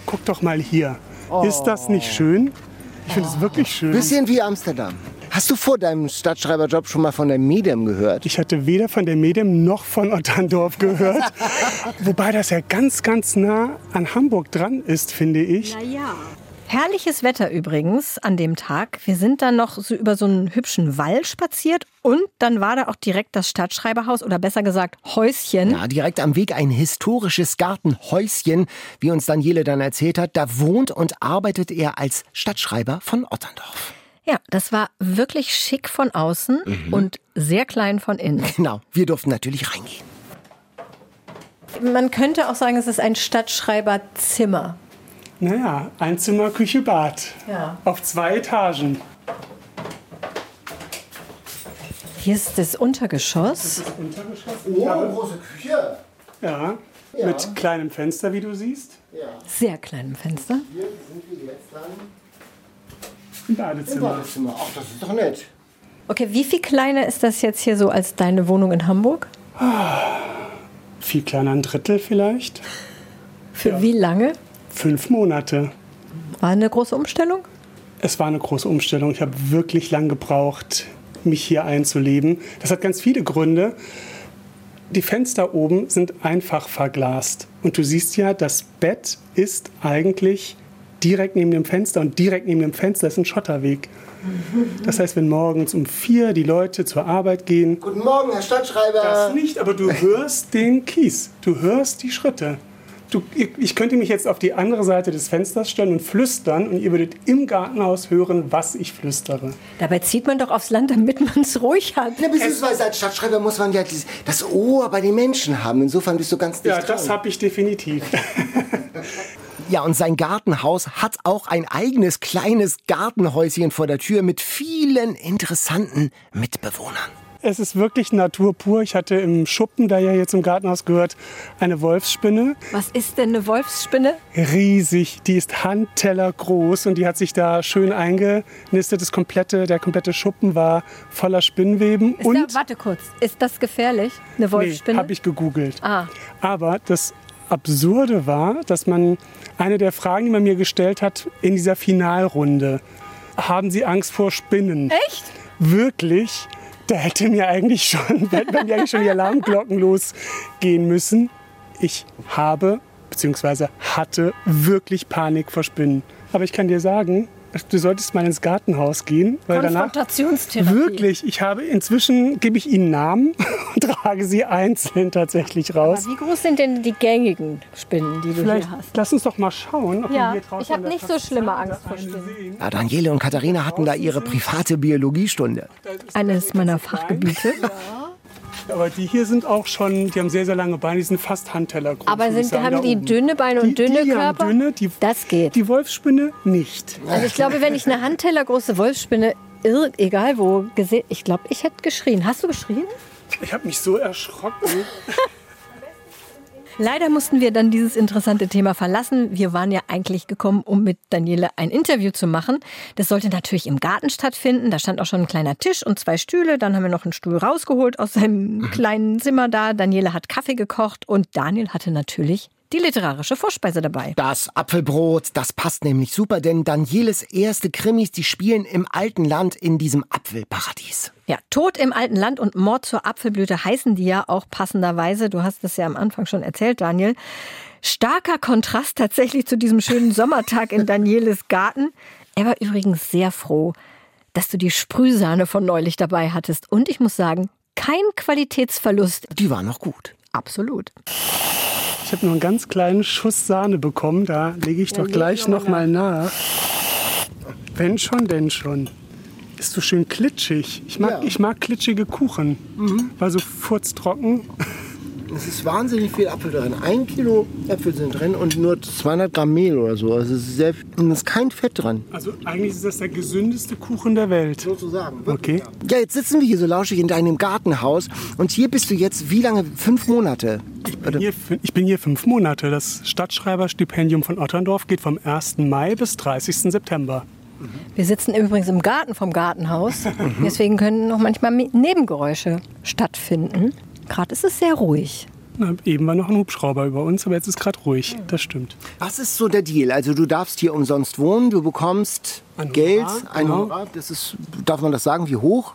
Guck doch mal hier. Ist das nicht schön? Ich finde es wirklich schön. Bisschen wie Amsterdam. Hast du vor deinem Stadtschreiberjob schon mal von der Medium gehört? Ich hatte weder von der Medium noch von Otterndorf gehört. <laughs> Wobei das ja ganz, ganz nah an Hamburg dran ist, finde ich. Naja. Herrliches Wetter übrigens an dem Tag. Wir sind dann noch so über so einen hübschen Wall spaziert und dann war da auch direkt das Stadtschreiberhaus oder besser gesagt Häuschen. Ja, direkt am Weg ein historisches Gartenhäuschen, wie uns Daniele dann erzählt hat. Da wohnt und arbeitet er als Stadtschreiber von Otterndorf. Ja, das war wirklich schick von außen mhm. und sehr klein von innen. <laughs> Genau, wir durften natürlich reingehen. Man könnte auch sagen, es ist ein Stadtschreiberzimmer. Naja, ein Zimmer, Küche, Bad. Ja. Auf zwei Etagen. Hier ist das Untergeschoss. Das ist das Untergeschoss. Oh, eine große Küche. Ja, ja, mit kleinem Fenster, wie du siehst. Ja. Sehr kleinem Fenster. Hier sind wir jetzt dann im Badezimmer. Im Badezimmer. Ach, das ist doch nett. Okay, wie viel kleiner ist das jetzt hier so als deine Wohnung in Hamburg? Viel kleiner, ein Drittel vielleicht. Für ja. wie lange? Fünf Monate. War eine große Umstellung? Es war eine große Umstellung. Ich habe wirklich lang gebraucht, mich hier einzuleben. Das hat ganz viele Gründe. Die Fenster oben sind einfach verglast. Und du siehst ja, das Bett ist eigentlich direkt neben dem Fenster und direkt neben dem Fenster ist ein Schotterweg. Das heißt, wenn morgens um vier die Leute zur Arbeit gehen. Guten Morgen, Herr Stadtschreiber. Das nicht, aber du hörst den Kies. Du hörst die Schritte. Du, ich könnte mich jetzt auf die andere Seite des Fensters stellen und flüstern und ihr würdet im Gartenhaus hören, was ich flüstere. Dabei zieht man doch aufs Land, damit man es ruhig hat. Ja, beziehungsweise als Stadtschreiber muss man ja das Ohr bei den Menschen haben. Insofern bist du ganz dicht Ja, das habe ich definitiv. <laughs> Ja, und sein Gartenhaus hat auch ein eigenes kleines Gartenhäuschen vor der Tür mit vielen interessanten Mitbewohnern. Es ist wirklich Natur pur. Ich hatte im Schuppen, der ja hier zum Gartenhaus gehört, eine Wolfsspinne. Was ist denn eine Wolfsspinne? Riesig. Die ist Handteller groß und die hat sich da schön eingenistet. Das komplette, der komplette Schuppen war voller Spinnweben. Ist und da, warte kurz, ist das gefährlich, eine Wolfsspinne? Nee, habe ich gegoogelt. Ah. Aber das Absurde war, dass man eine der Fragen, die man mir gestellt hat in dieser Finalrunde, haben Sie Angst vor Spinnen? Echt? Wirklich? Da hätte mir eigentlich schon, <laughs> hätten mir eigentlich schon die Alarmglocken losgehen müssen. Ich habe bzw. hatte wirklich Panik vor Spinnen. Aber ich kann dir sagen, du solltest mal ins Gartenhaus gehen, weil danach wirklich, ich habe inzwischen gebe ich ihnen Namen <laughs> und trage sie einzeln tatsächlich raus. Aber wie groß sind denn die gängigen Spinnen, die du Vielleicht hier hast? Lass uns doch mal schauen, ob ja, wir hier draußen ich habe nicht so schlimme Angst vor Spinnen. Ja, Daniele und Katharina hatten da ihre private Biologiestunde. Eines meiner Fachgebiete. Ja. Aber die hier sind auch schon, die haben sehr, sehr lange Beine, die sind fast Handteller groß. Aber sind, haben die oben. dünne Beine und die, dünne die Körper? Dünne, die, das geht. Die Wolfsspinne nicht. Also ich glaube, wenn ich eine Handteller große Wolfsspinne, egal wo, gesehen, ich glaube, ich hätte geschrien. Hast du geschrien? Ich habe mich so erschrocken. <laughs> Leider mussten wir dann dieses interessante Thema verlassen. Wir waren ja eigentlich gekommen, um mit Daniele ein Interview zu machen. Das sollte natürlich im Garten stattfinden. Da stand auch schon ein kleiner Tisch und zwei Stühle. Dann haben wir noch einen Stuhl rausgeholt aus seinem <clears throat> kleinen Zimmer da. Daniele hat Kaffee gekocht und Daniel hatte natürlich die literarische Vorspeise dabei. Das Apfelbrot, das passt nämlich super, denn Danieles erste Krimis, die spielen im alten Land in diesem Apfelparadies. Ja, Tod im alten Land und Mord zur Apfelblüte heißen die ja auch passenderweise. Du hast es ja am Anfang schon erzählt, Daniel. Starker Kontrast tatsächlich zu diesem schönen <laughs> Sommertag in Danieles Garten. Er war übrigens sehr froh, dass du die Sprühsahne von neulich dabei hattest. Und ich muss sagen, kein Qualitätsverlust. Die war noch gut. Absolut. Ich habe nur einen ganz kleinen Schuss Sahne bekommen. Da lege ich ja, doch gleich noch mal nach. Wenn schon, denn schon. Ist so schön klitschig. Ich mag, ja. ich mag klitschige Kuchen. Mhm. Weil so furztrocken. Es ist wahnsinnig viel Apfel drin. Ein Kilo Äpfel sind drin und nur 200 Gramm Mehl oder so. Also es ist sehr, und es ist kein Fett dran. Also eigentlich ist das der gesündeste Kuchen der Welt. Sozusagen. Okay. Ja, jetzt sitzen wir hier so lauschig in deinem Gartenhaus. Und hier bist du jetzt wie lange? Fünf Monate? Ich bin, hier, ich bin hier fünf Monate. Das Stadtschreiberstipendium von Otterndorf geht vom 1. Mai bis 30. September. Wir sitzen übrigens im Garten vom Gartenhaus. <laughs> Deswegen können noch manchmal Nebengeräusche stattfinden. Gerade ist es sehr ruhig. Na, eben war noch ein Hubschrauber über uns, aber jetzt ist gerade ruhig. Das stimmt. Was ist so der Deal? Also du darfst hier umsonst wohnen, du bekommst Ein Geld, Honorar, ein genau. Honorar. Das ist, darf man das sagen, wie hoch?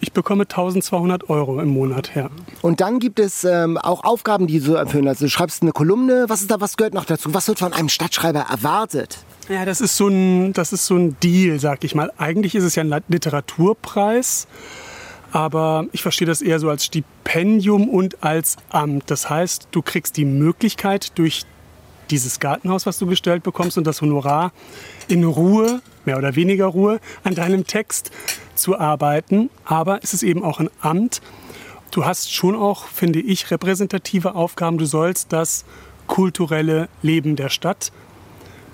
Ich bekomme 1200 Euro im Monat her. Und dann gibt es ähm, auch Aufgaben, die du erfüllen. Also du schreibst eine Kolumne. Was ist da, was gehört noch dazu? Was wird von einem Stadtschreiber erwartet? Ja, das ist so ein, das ist so ein Deal, sag ich mal. Eigentlich ist es ja ein Literaturpreis, aber ich verstehe das eher so als Stipendium und als Amt. Das heißt, du kriegst die Möglichkeit durch dieses Gartenhaus, was du gestellt bekommst und das Honorar in Ruhe, mehr oder weniger Ruhe, an deinem Text zu arbeiten. Aber es ist eben auch ein Amt. Du hast schon auch, finde ich, repräsentative Aufgaben. Du sollst das kulturelle Leben der Stadt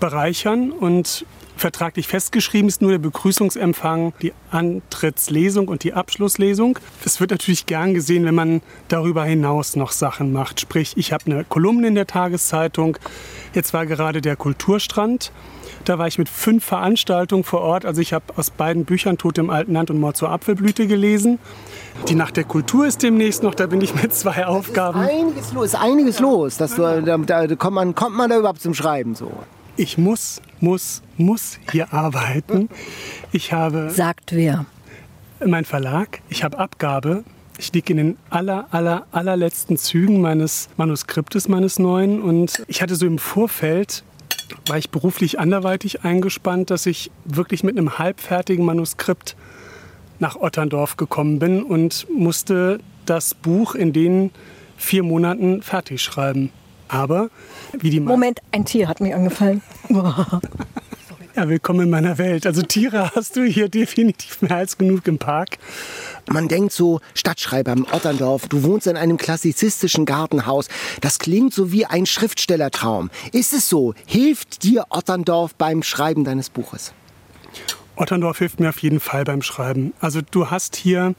bereichern und vertraglich festgeschrieben ist nur der Begrüßungsempfang, die Antrittslesung und die Abschlusslesung. Es wird natürlich gern gesehen, wenn man darüber hinaus noch Sachen macht. Sprich, ich habe eine Kolumne in der Tageszeitung. Jetzt war gerade der Kulturstrand. Da war ich mit fünf Veranstaltungen vor Ort. Also ich habe aus beiden Büchern Tod im alten Land und Mord zur Apfelblüte gelesen. Die Nacht der Kultur ist demnächst noch. Da bin ich mit zwei Aufgaben. Einiges los, ist einiges los. Dass du, da, da kommt, man, kommt man da überhaupt zum Schreiben so? Ich muss, muss, muss hier arbeiten. Ich habe Sagt wer. mein Verlag, ich habe Abgabe. Ich liege in den aller, aller, allerletzten Zügen meines Manuskriptes, meines neuen. Und ich hatte so im Vorfeld, war ich beruflich anderweitig eingespannt, dass ich wirklich mit einem halbfertigen Manuskript nach Otterndorf gekommen bin und musste das Buch in den vier Monaten fertig schreiben. Aber wie die Moment, ein Tier hat mich angefallen. <laughs> Ja, willkommen in meiner Welt. Also Tiere hast du hier definitiv mehr als genug im Park. Man denkt so, Stadtschreiber im Otterndorf, du wohnst in einem klassizistischen Gartenhaus. Das klingt so wie ein Schriftstellertraum. Ist es so? Hilft dir Otterndorf beim Schreiben deines Buches? Otterndorf hilft mir auf jeden Fall beim Schreiben. Also du hast hier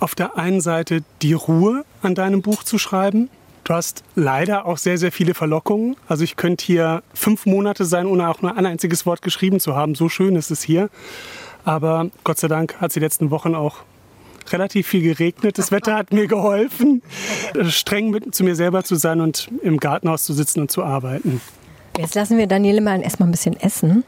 auf der einen Seite die Ruhe, an deinem Buch zu schreiben. Hast leider auch sehr, sehr viele Verlockungen. Also ich könnte hier fünf Monate sein, ohne auch nur ein einziges Wort geschrieben zu haben. So schön ist es hier. Aber Gott sei Dank hat es die letzten Wochen auch relativ viel geregnet. Das Wetter hat mir geholfen, <laughs> streng mit zu mir selber zu sein und im Gartenhaus zu sitzen und zu arbeiten. Jetzt lassen wir Daniele mal erstmal ein bisschen essen.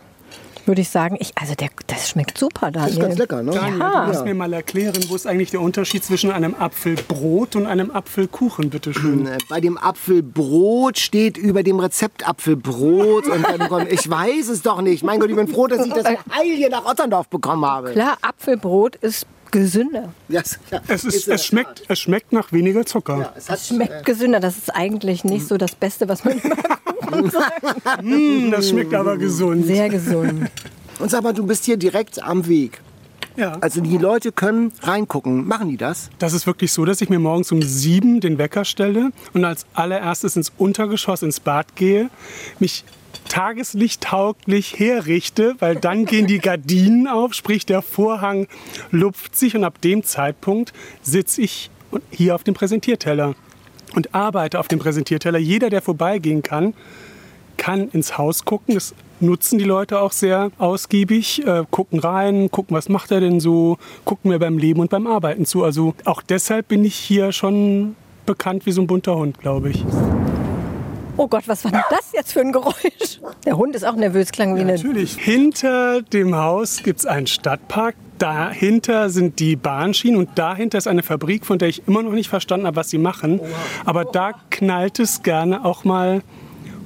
Würde ich sagen, ich, also der, das schmeckt super, Daniel. Das ist ganz lecker, ne? Daniel, du musst mir mal erklären, wo ist eigentlich der Unterschied zwischen einem Apfelbrot und einem Apfelkuchen, bitteschön. Äh, Bei dem Apfelbrot steht über dem Rezept Apfelbrot und dann kommt, ich weiß es doch nicht. Mein Gott, ich bin froh, dass ich das <laughs> heil hier nach Otterndorf bekommen habe. Klar, Apfelbrot ist gesünder. Ja, ja, Es, ist, es, schmeckt, es schmeckt nach weniger Zucker. Ja, es hat, Schmeckt gesünder. Das ist eigentlich nicht so das Beste, was man immer <laughs> Mm, das schmeckt aber gesund. sehr gesund. und sag mal, du bist hier direkt am Weg. Ja. Also die Leute können reingucken. Machen die das? Das ist wirklich so, dass ich mir morgens um sieben den Wecker stelle und als allererstes ins Untergeschoss ins Bad gehe, mich tageslichttauglich herrichte, weil dann gehen die Gardinen auf, sprich der Vorhang lupft sich und ab dem Zeitpunkt sitze ich hier auf dem Präsentierteller und arbeite auf dem Präsentierteller. Jeder, der vorbeigehen kann, kann ins Haus gucken. Das nutzen die Leute auch sehr ausgiebig, äh, gucken rein, gucken, was macht er denn so, gucken mir beim Leben und beim Arbeiten zu. Also auch deshalb bin ich hier schon bekannt wie so ein bunter Hund, glaube ich. Oh Gott, was war denn das jetzt für ein Geräusch? Der Hund ist auch nervös, klang wie eine. Natürlich. Hinter dem Haus gibt es einen Stadtpark. Dahinter sind die Bahnschienen und dahinter ist eine Fabrik, von der ich immer noch nicht verstanden habe, was sie machen. Aber da knallt es gerne auch mal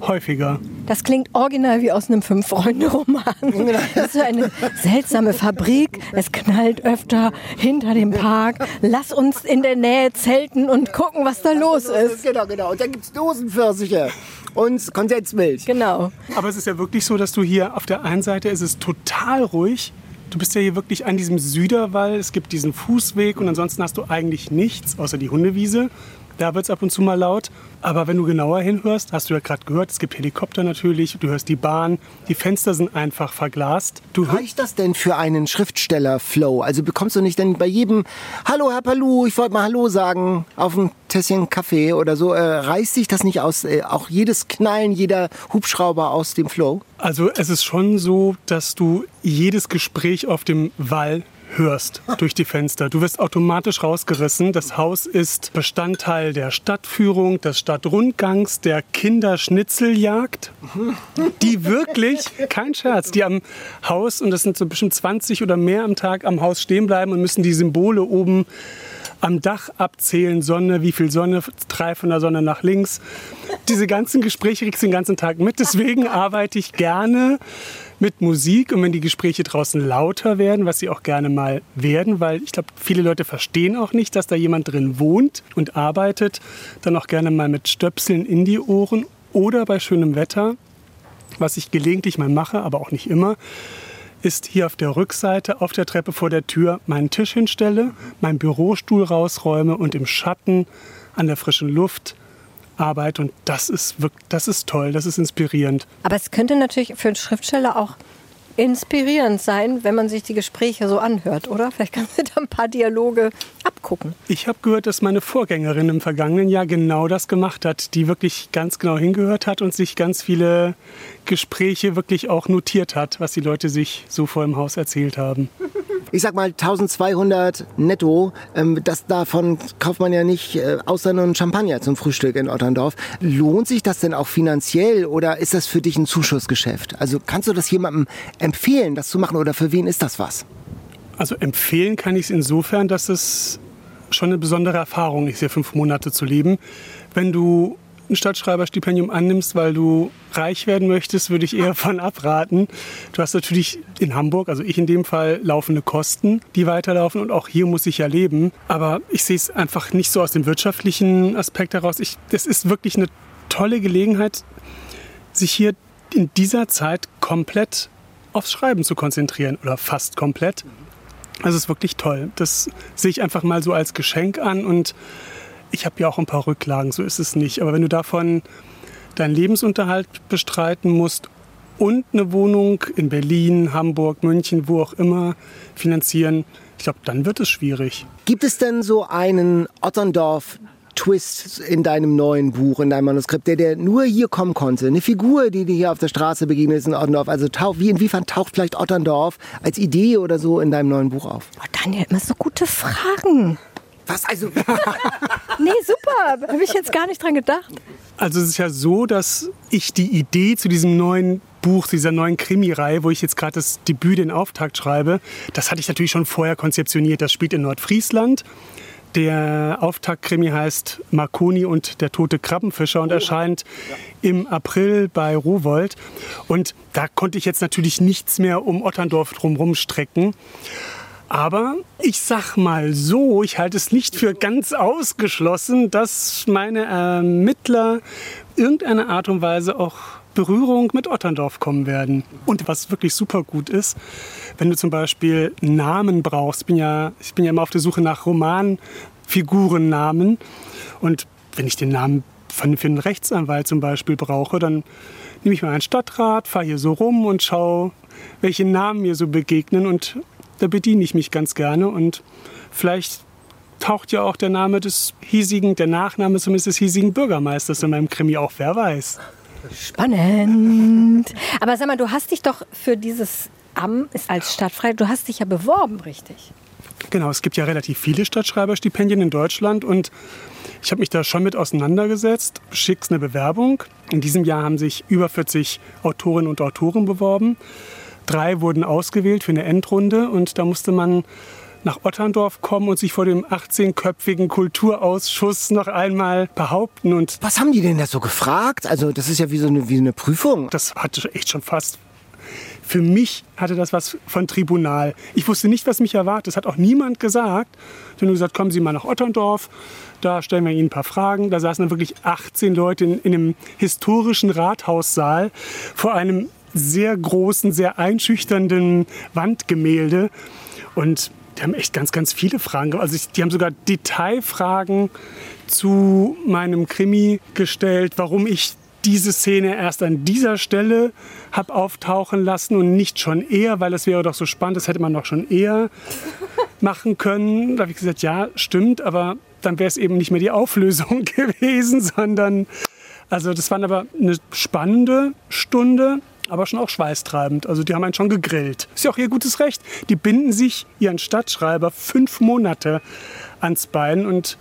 häufiger. Das klingt original wie aus einem Fünf-Freunde-Roman. <laughs> Das ist so eine seltsame Fabrik. Es knallt öfter hinter dem Park. Lass uns in der Nähe zelten und gucken, was da los ist. Genau, genau. Und dann gibt es Dosenpfirsiche und Kondensmilch. Genau. Aber es ist ja wirklich so, dass du hier auf der einen Seite ist es total ruhig. Du bist ja hier wirklich an diesem Süderwall. Es gibt diesen Fußweg und ansonsten hast du eigentlich nichts außer die Hundewiese. Da wird es ab und zu mal laut. Aber wenn du genauer hinhörst, hast du ja gerade gehört, es gibt Helikopter natürlich, du hörst die Bahn, die Fenster sind einfach verglast. Du Reicht das denn für einen Schriftsteller-Flow? Also bekommst du nicht denn bei jedem Hallo Herr Palou, ich wollte mal Hallo sagen auf ein Tässchen Kaffee oder so, äh, reißt sich das nicht aus, äh, auch jedes Knallen, jeder Hubschrauber aus dem Flow? Also es ist schon so, dass du jedes Gespräch auf dem Wall hörst durch die Fenster. Du wirst automatisch rausgerissen. Das Haus ist Bestandteil der Stadtführung, des Stadtrundgangs, der Kinderschnitzeljagd, die wirklich, kein Scherz, die am Haus, und das sind so bestimmt 20 oder mehr am Tag, am Haus stehen bleiben und müssen die Symbole oben am Dach abzählen, Sonne, wie viel Sonne, drei von der Sonne nach links. Diese ganzen Gespräche kriegst du den ganzen Tag mit. Deswegen <laughs> arbeite ich gerne mit Musik und wenn die Gespräche draußen lauter werden, was sie auch gerne mal werden, weil ich glaube, viele Leute verstehen auch nicht, dass da jemand drin wohnt und arbeitet, dann auch gerne mal mit Stöpseln in die Ohren oder bei schönem Wetter, was ich gelegentlich mal mache, aber auch nicht immer, ist hier auf der Rückseite auf der Treppe vor der Tür meinen Tisch hinstelle, meinen Bürostuhl rausräume und im Schatten an der frischen Luft arbeite. Und das ist, wirklich, das ist toll, das ist inspirierend. Aber es könnte natürlich für einen Schriftsteller auch inspirierend sein, wenn man sich die Gespräche so anhört, oder? Vielleicht kannst <laughs> du da ein paar Dialoge abgucken. Ich habe gehört, dass meine Vorgängerin im vergangenen Jahr genau das gemacht hat, die wirklich ganz genau hingehört hat und sich ganz viele Gespräche wirklich auch notiert hat, was die Leute sich so vor im Haus erzählt haben. Ich sag mal 1200 netto, ähm, das davon kauft man ja nicht äh, außer nur einen Champagner zum Frühstück in Otterndorf. Lohnt sich das denn auch finanziell oder ist das für dich ein Zuschussgeschäft? Also kannst du das jemandem empfehlen, das zu machen oder für wen ist das was? Also empfehlen kann ich es insofern, dass es schon eine besondere Erfahrung ist, hier fünf Monate zu leben. Wenn du ein Stadtschreiberstipendium annimmst, weil du reich werden möchtest, würde ich eher <laughs> von abraten. Du hast natürlich in Hamburg, also ich in dem Fall, laufende Kosten, die weiterlaufen und auch hier muss ich ja leben. Aber ich sehe es einfach nicht so aus dem wirtschaftlichen Aspekt heraus. Ich, das ist wirklich eine tolle Gelegenheit, sich hier in dieser Zeit komplett aufs Schreiben zu konzentrieren oder fast komplett. Das ist wirklich toll. Das sehe ich einfach mal so als Geschenk an und ich habe ja auch ein paar Rücklagen, so ist es nicht. Aber wenn du davon deinen Lebensunterhalt bestreiten musst und eine Wohnung in Berlin, Hamburg, München, wo auch immer finanzieren, ich glaube, dann wird es schwierig. Gibt es denn so einen Otterndorf Twist in deinem neuen Buch, in deinem Manuskript, der, der nur hier kommen konnte? Eine Figur, die dir hier auf der Straße begegnet ist in Otterndorf. Also tauch, wie, inwiefern taucht vielleicht Otterndorf als Idee oder so in deinem neuen Buch auf? Oh, Daniel, immer so gute Fragen. Was? Also. <laughs> nee, super. Habe ich jetzt gar nicht dran gedacht. Also es ist ja so, dass ich die Idee zu diesem neuen Buch, dieser neuen Krimireihe, wo ich jetzt gerade das Debüt, den Auftakt schreibe, das hatte ich natürlich schon vorher konzeptioniert. Das spielt in Nordfriesland. Der Auftakt-Krimi heißt Marconi und der tote Krabbenfischer und erscheint im April bei Rowold. Und da konnte ich jetzt natürlich nichts mehr um Otterndorf drumherum strecken. Aber ich sag mal so, ich halte es nicht für ganz ausgeschlossen, dass meine Ermittler irgendeine Art und Weise auch Berührung mit Otterndorf kommen werden. Und was wirklich super gut ist, wenn du zum Beispiel Namen brauchst, ich bin ja, ich bin ja immer auf der Suche nach Romanfigurennamen. Und wenn ich den Namen für einen Rechtsanwalt zum Beispiel brauche, dann nehme ich mal einen Stadtrat, fahre hier so rum und schaue, welche Namen mir so begegnen und da bediene ich mich ganz gerne und vielleicht taucht ja auch der Name des hiesigen, der Nachname zumindest des hiesigen Bürgermeisters in meinem Krimi auf, wer weiß. Spannend. Aber sag mal, du hast dich doch für dieses Amt als Stadtfrei, du hast dich ja beworben, richtig? Genau, es gibt ja relativ viele Stadtschreiberstipendien in Deutschland und ich habe mich da schon mit auseinandergesetzt, schickst eine Bewerbung. In diesem Jahr haben sich über 40 Autorinnen und Autoren beworben. Drei wurden ausgewählt für eine Endrunde und da musste man nach Otterndorf kommen und sich vor dem 18-köpfigen Kulturausschuss noch einmal behaupten. Und Was haben die denn da so gefragt? Also das ist ja wie so eine, wie eine Prüfung. das hatte echt schon fast. Für mich hatte das was von Tribunal. Ich wusste nicht, was mich erwartet. Das hat auch niemand gesagt. Die haben nur gesagt, kommen Sie mal nach Otterndorf. Da stellen wir Ihnen ein paar Fragen. Da saßen dann wirklich 18 Leute in, in einem historischen Rathaussaal vor einem sehr großen, sehr einschüchternden Wandgemälde. Und die haben echt ganz, ganz viele Fragen. ge- Also ich, die haben sogar Detailfragen zu meinem Krimi gestellt, warum ich diese Szene erst an dieser Stelle habe auftauchen lassen und nicht schon eher, weil das wäre doch so spannend, das hätte man doch schon eher <laughs> machen können. Da habe ich gesagt, ja, stimmt, aber dann wäre es eben nicht mehr die Auflösung <laughs> gewesen, sondern also das war aber eine spannende Stunde aber schon auch schweißtreibend. Also die haben einen schon gegrillt. Ist ja auch ihr gutes Recht. Die binden sich ihren Stadtschreiber fünf Monate ans Bein und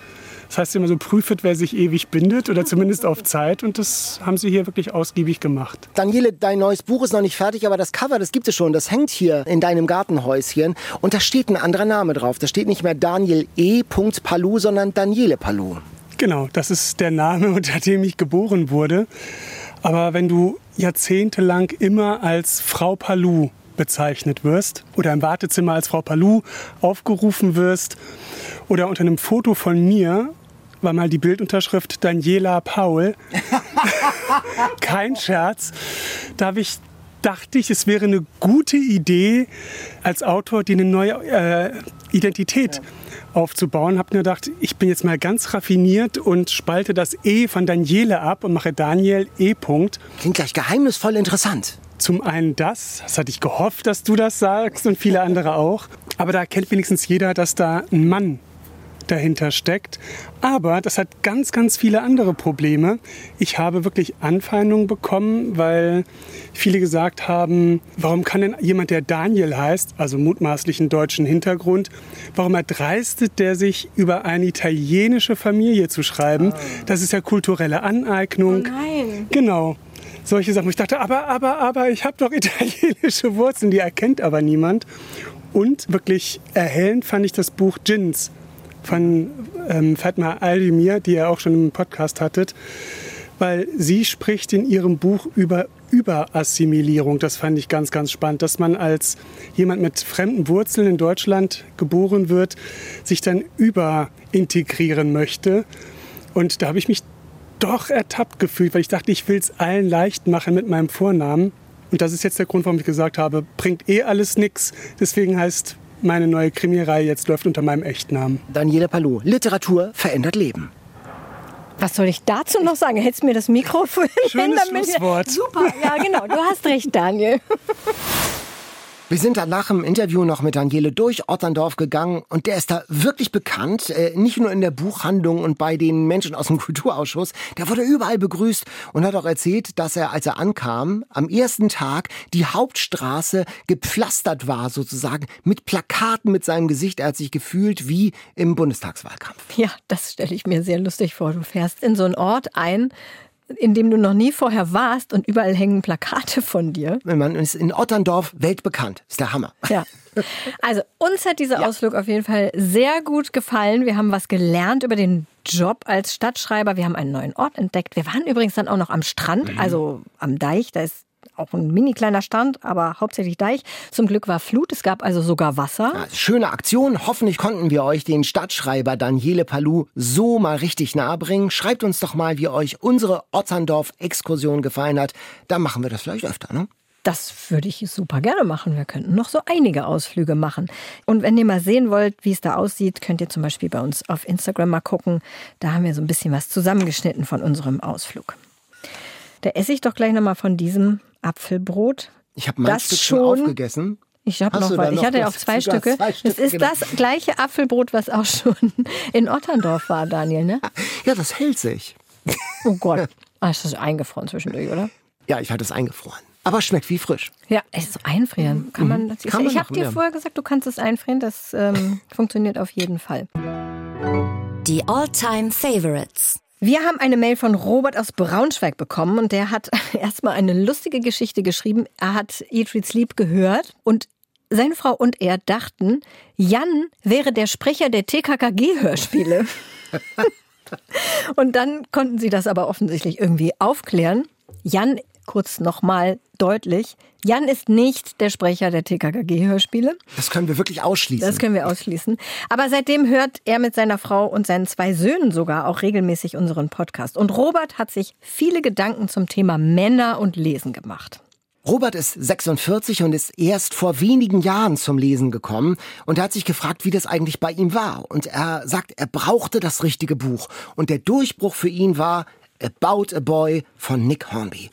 das heißt immer so, prüfet, wer sich ewig bindet oder zumindest auf Zeit. Und das haben sie hier wirklich ausgiebig gemacht. Daniele, dein neues Buch ist noch nicht fertig, aber das Cover, das gibt es schon. Das hängt hier in deinem Gartenhäuschen. Und da steht ein anderer Name drauf. Da steht nicht mehr Daniel E. Palou, sondern Daniele Palou. Genau, das ist der Name, <laughs> unter dem ich geboren wurde. Aber wenn du jahrzehntelang immer als Frau Palou bezeichnet wirst oder im Wartezimmer als Frau Palou aufgerufen wirst oder unter einem Foto von mir war mal die Bildunterschrift Daniela Paul. <laughs> Kein Scherz. Da habe ich dachte ich, es wäre eine gute Idee, als Autor die eine neue äh, Identität ja. aufzubauen. Habe mir gedacht, ich bin jetzt mal ganz raffiniert und spalte das E von Daniele ab und mache Daniel E. Punkt. Klingt gleich geheimnisvoll interessant. Zum einen das, das hatte ich gehofft, dass du das sagst und viele andere auch. Aber da kennt wenigstens jeder, dass da ein Mann dahinter steckt. Aber das hat ganz, ganz viele andere Probleme. Ich habe wirklich Anfeindungen bekommen, weil viele gesagt haben, warum kann denn jemand, der Daniel heißt, also mutmaßlichen deutschen Hintergrund, warum erdreistet der sich über eine italienische Familie zu schreiben? Das ist ja kulturelle Aneignung. Oh nein. Genau solche Sachen. Ich dachte, aber, aber, aber, ich habe doch <laughs> italienische Wurzeln, die erkennt aber niemand. Und wirklich erhellend fand ich das Buch Gins von ähm, Fatma Aldemir, die ihr auch schon im Podcast hattet, weil sie spricht in ihrem Buch über Überassimilierung. Das fand ich ganz, ganz spannend, dass man als jemand mit fremden Wurzeln in Deutschland geboren wird, sich dann überintegrieren möchte. Und da habe ich mich doch ertappt gefühlt, weil ich dachte, ich will es allen leicht machen mit meinem Vornamen. Und das ist jetzt der Grund, warum ich gesagt habe, bringt eh alles nichts. Deswegen heißt meine neue Krimireihe jetzt läuft unter meinem Echtnamen. Daniele Palou, Literatur verändert Leben. Was soll ich dazu noch sagen? Hättest du mir das Mikrofon Schönes <laughs> Schlusswort. Super, ja genau, du hast recht, Daniel. <laughs> Wir sind dann nach dem Interview noch mit Daniele durch Otterndorf gegangen und der ist da wirklich bekannt, äh, nicht nur in der Buchhandlung und bei den Menschen aus dem <laughs> Kulturausschuss, der wurde überall begrüßt und hat auch erzählt, dass er, als er ankam, am ersten Tag die Hauptstraße gepflastert war sozusagen mit Plakaten mit seinem Gesicht. Er hat sich gefühlt wie im Bundestagswahlkampf. Ja, das stelle ich mir sehr lustig vor. Du fährst in so einen Ort ein, in dem du noch nie vorher warst und überall hängen Plakate von dir. Man ist in Otterndorf weltbekannt. Ist der Hammer. Ja. Also uns hat dieser <laughs> ja. Ausflug auf jeden Fall sehr gut gefallen. Wir haben was gelernt über den Job als Stadtschreiber. Wir haben einen neuen Ort entdeckt. Wir waren übrigens dann auch noch am Strand, mhm. also am Deich. Da ist auch ein mini kleiner Stand, aber hauptsächlich Deich. Zum Glück war Flut, es gab also sogar Wasser. Ja, schöne Aktion. Hoffentlich konnten wir euch den Stadtschreiber Daniele Palou so mal richtig nahe bringen. Schreibt uns doch mal, wie euch unsere Otterndorf-Exkursion gefallen hat. Dann machen wir das vielleicht öfter, ne? Das würde ich super gerne machen. Wir könnten noch so einige Ausflüge machen. Und wenn ihr mal sehen wollt, wie es da aussieht, könnt ihr zum Beispiel bei uns auf Instagram mal gucken. Da haben wir so ein bisschen was zusammengeschnitten von unserem Ausflug. Da esse ich doch gleich nochmal von diesem Apfelbrot. Ich habe mein Stück schon aufgegessen. Ich habe noch was. Ich hatte ja auch zwei Stücke. zwei Stücke. Es ist genau. das gleiche Apfelbrot, was auch schon <laughs> in Otterndorf war, Daniel, ne? Ja, das hält sich. Oh Gott. Ah, ist das eingefroren zwischendurch, oder? Ja, ich hatte es eingefroren. Aber schmeckt wie frisch. Ja, es ist einfrieren. Kann man das Kann Ich habe dir vorher gesagt, du kannst es einfrieren. Das ähm, <laughs> funktioniert auf jeden Fall. Die All-Time Favorites. Wir haben eine Mail von Robert aus Braunschweig bekommen und der hat <laughs> erstmal eine lustige Geschichte geschrieben. Er hat Eat, Read, Sleep gehört und seine Frau und er dachten, Jan wäre der Sprecher der TKKG-Hörspiele. <laughs> und dann konnten sie das aber offensichtlich irgendwie aufklären. Jan kurz nochmal deutlich. Jan ist nicht der Sprecher der TKKG-Hörspiele. Das können wir wirklich ausschließen. Das können wir ausschließen. Aber seitdem hört er mit seiner Frau und seinen zwei Söhnen sogar auch regelmäßig unseren Podcast. Und Robert hat sich viele Gedanken zum Thema Männer und Lesen gemacht. Robert ist 46 und ist erst vor wenigen Jahren zum Lesen gekommen und er hat sich gefragt, wie das eigentlich bei ihm war. Und er sagt, er brauchte das richtige Buch. Und der Durchbruch für ihn war About a Boy von Nick Hornby.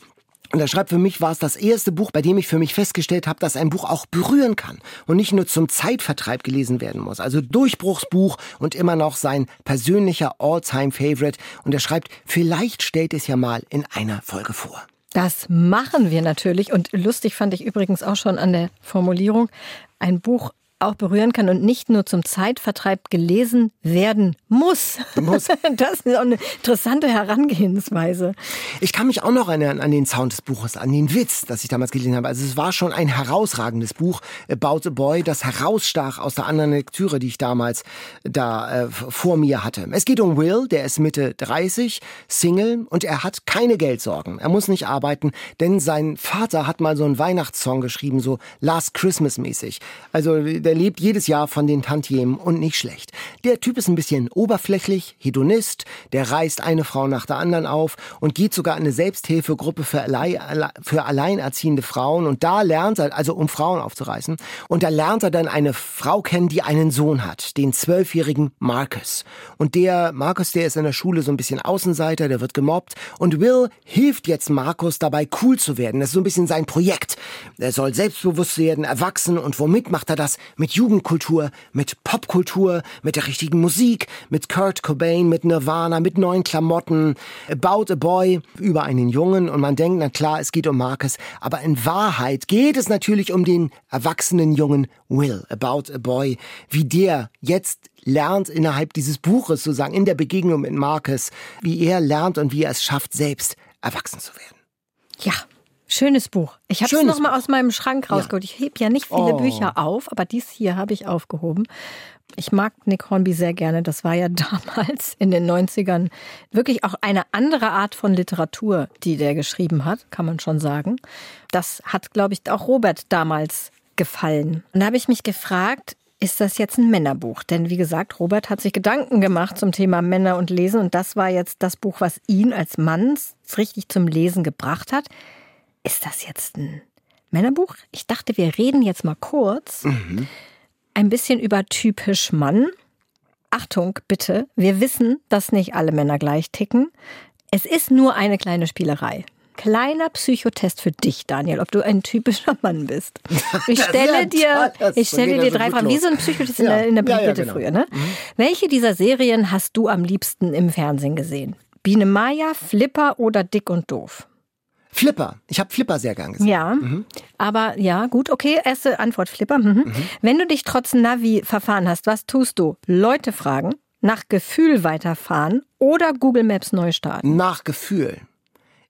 Und er schreibt, für mich war es das erste Buch, bei dem ich für mich festgestellt habe, dass ein Buch auch berühren kann und nicht nur zum Zeitvertreib gelesen werden muss. Also Durchbruchsbuch und immer noch sein persönlicher All-Time-Favorite. Und er schreibt, vielleicht stellt es ja mal in einer Folge vor. Das machen wir natürlich. Und lustig fand ich übrigens auch schon an der Formulierung, ein Buch auch berühren kann und nicht nur zum Zeitvertreib gelesen werden muss. muss. <laughs> Das ist auch eine interessante Herangehensweise. Ich kann mich auch noch erinnern an den Sound des Buches, an den Witz, das ich damals gelesen habe. Also es war schon ein herausragendes Buch, About a Boy, das herausstach aus der anderen Lektüre, die ich damals da äh, vor mir hatte. Es geht um Will, der ist Mitte 30, Single und er hat keine Geldsorgen. Er muss nicht arbeiten, denn sein Vater hat mal so einen Weihnachtssong geschrieben, so Last Christmas mäßig. Also der der lebt jedes Jahr von den Tantiemen und nicht schlecht. Der Typ ist ein bisschen oberflächlich, Hedonist, der reißt eine Frau nach der anderen auf und geht sogar in eine Selbsthilfegruppe für, Allein, für alleinerziehende Frauen und da lernt er, also um Frauen aufzureißen, und da lernt er dann eine Frau kennen, die einen Sohn hat, den zwölfjährigen Marcus. Und der Marcus, der ist in der Schule so ein bisschen Außenseiter, der wird gemobbt und Will hilft jetzt Marcus dabei cool zu werden. Das ist so ein bisschen sein Projekt. Er soll selbstbewusst werden, erwachsen und womit macht er das? Jugendkultur, mit Popkultur, mit der richtigen Musik, mit Kurt Cobain, mit Nirvana, mit neuen Klamotten, About a Boy, über einen Jungen. Und man denkt, na klar, es geht um Marcus, aber in Wahrheit geht es natürlich um den erwachsenen Jungen Will, About a Boy, wie der jetzt lernt innerhalb dieses Buches sozusagen in der Begegnung mit Marcus, wie er lernt und wie er es schafft, selbst erwachsen zu werden. Ja, Schönes Buch. Ich habe es nochmal aus meinem Schrank rausgeholt. Ja. Ich hebe ja nicht viele oh. Bücher auf, aber dies hier habe ich aufgehoben. Ich mag Nick Hornby sehr gerne. Das war ja <laughs> damals in den 90ern wirklich auch eine andere Art von Literatur, die der geschrieben hat, kann man schon sagen. Das hat, glaube ich, auch Robert damals gefallen. Und da habe ich mich gefragt, ist das jetzt ein Männerbuch? Denn wie gesagt, Robert hat sich Gedanken gemacht zum Thema Männer und Lesen und das war jetzt das Buch, was ihn als Mann richtig zum Lesen gebracht hat ist das jetzt ein Männerbuch? Ich dachte, wir reden jetzt mal kurz mhm. ein bisschen über typisch Mann. Achtung, bitte, wir wissen, dass nicht alle Männer gleich ticken. Es ist nur eine kleine Spielerei. Kleiner Psychotest für dich, Daniel, ob du ein typischer Mann bist. <laughs> Ich stelle dir, ich stelle dir drei Fragen, wie so ein Psychotest in der, in der ja, genau. früher. Ne? Mhm. Welche dieser Serien hast du am liebsten im Fernsehen gesehen? Biene Maya, Flipper oder Dick und Doof? Flipper. Ich habe Flipper sehr gern gesehen. Ja, mhm. aber ja, gut, okay. Erste Antwort Flipper. Mhm. Mhm. Wenn du dich trotz Navi verfahren hast, was tust du? Leute fragen, nach Gefühl weiterfahren oder Google Maps neu starten? Nach Gefühl.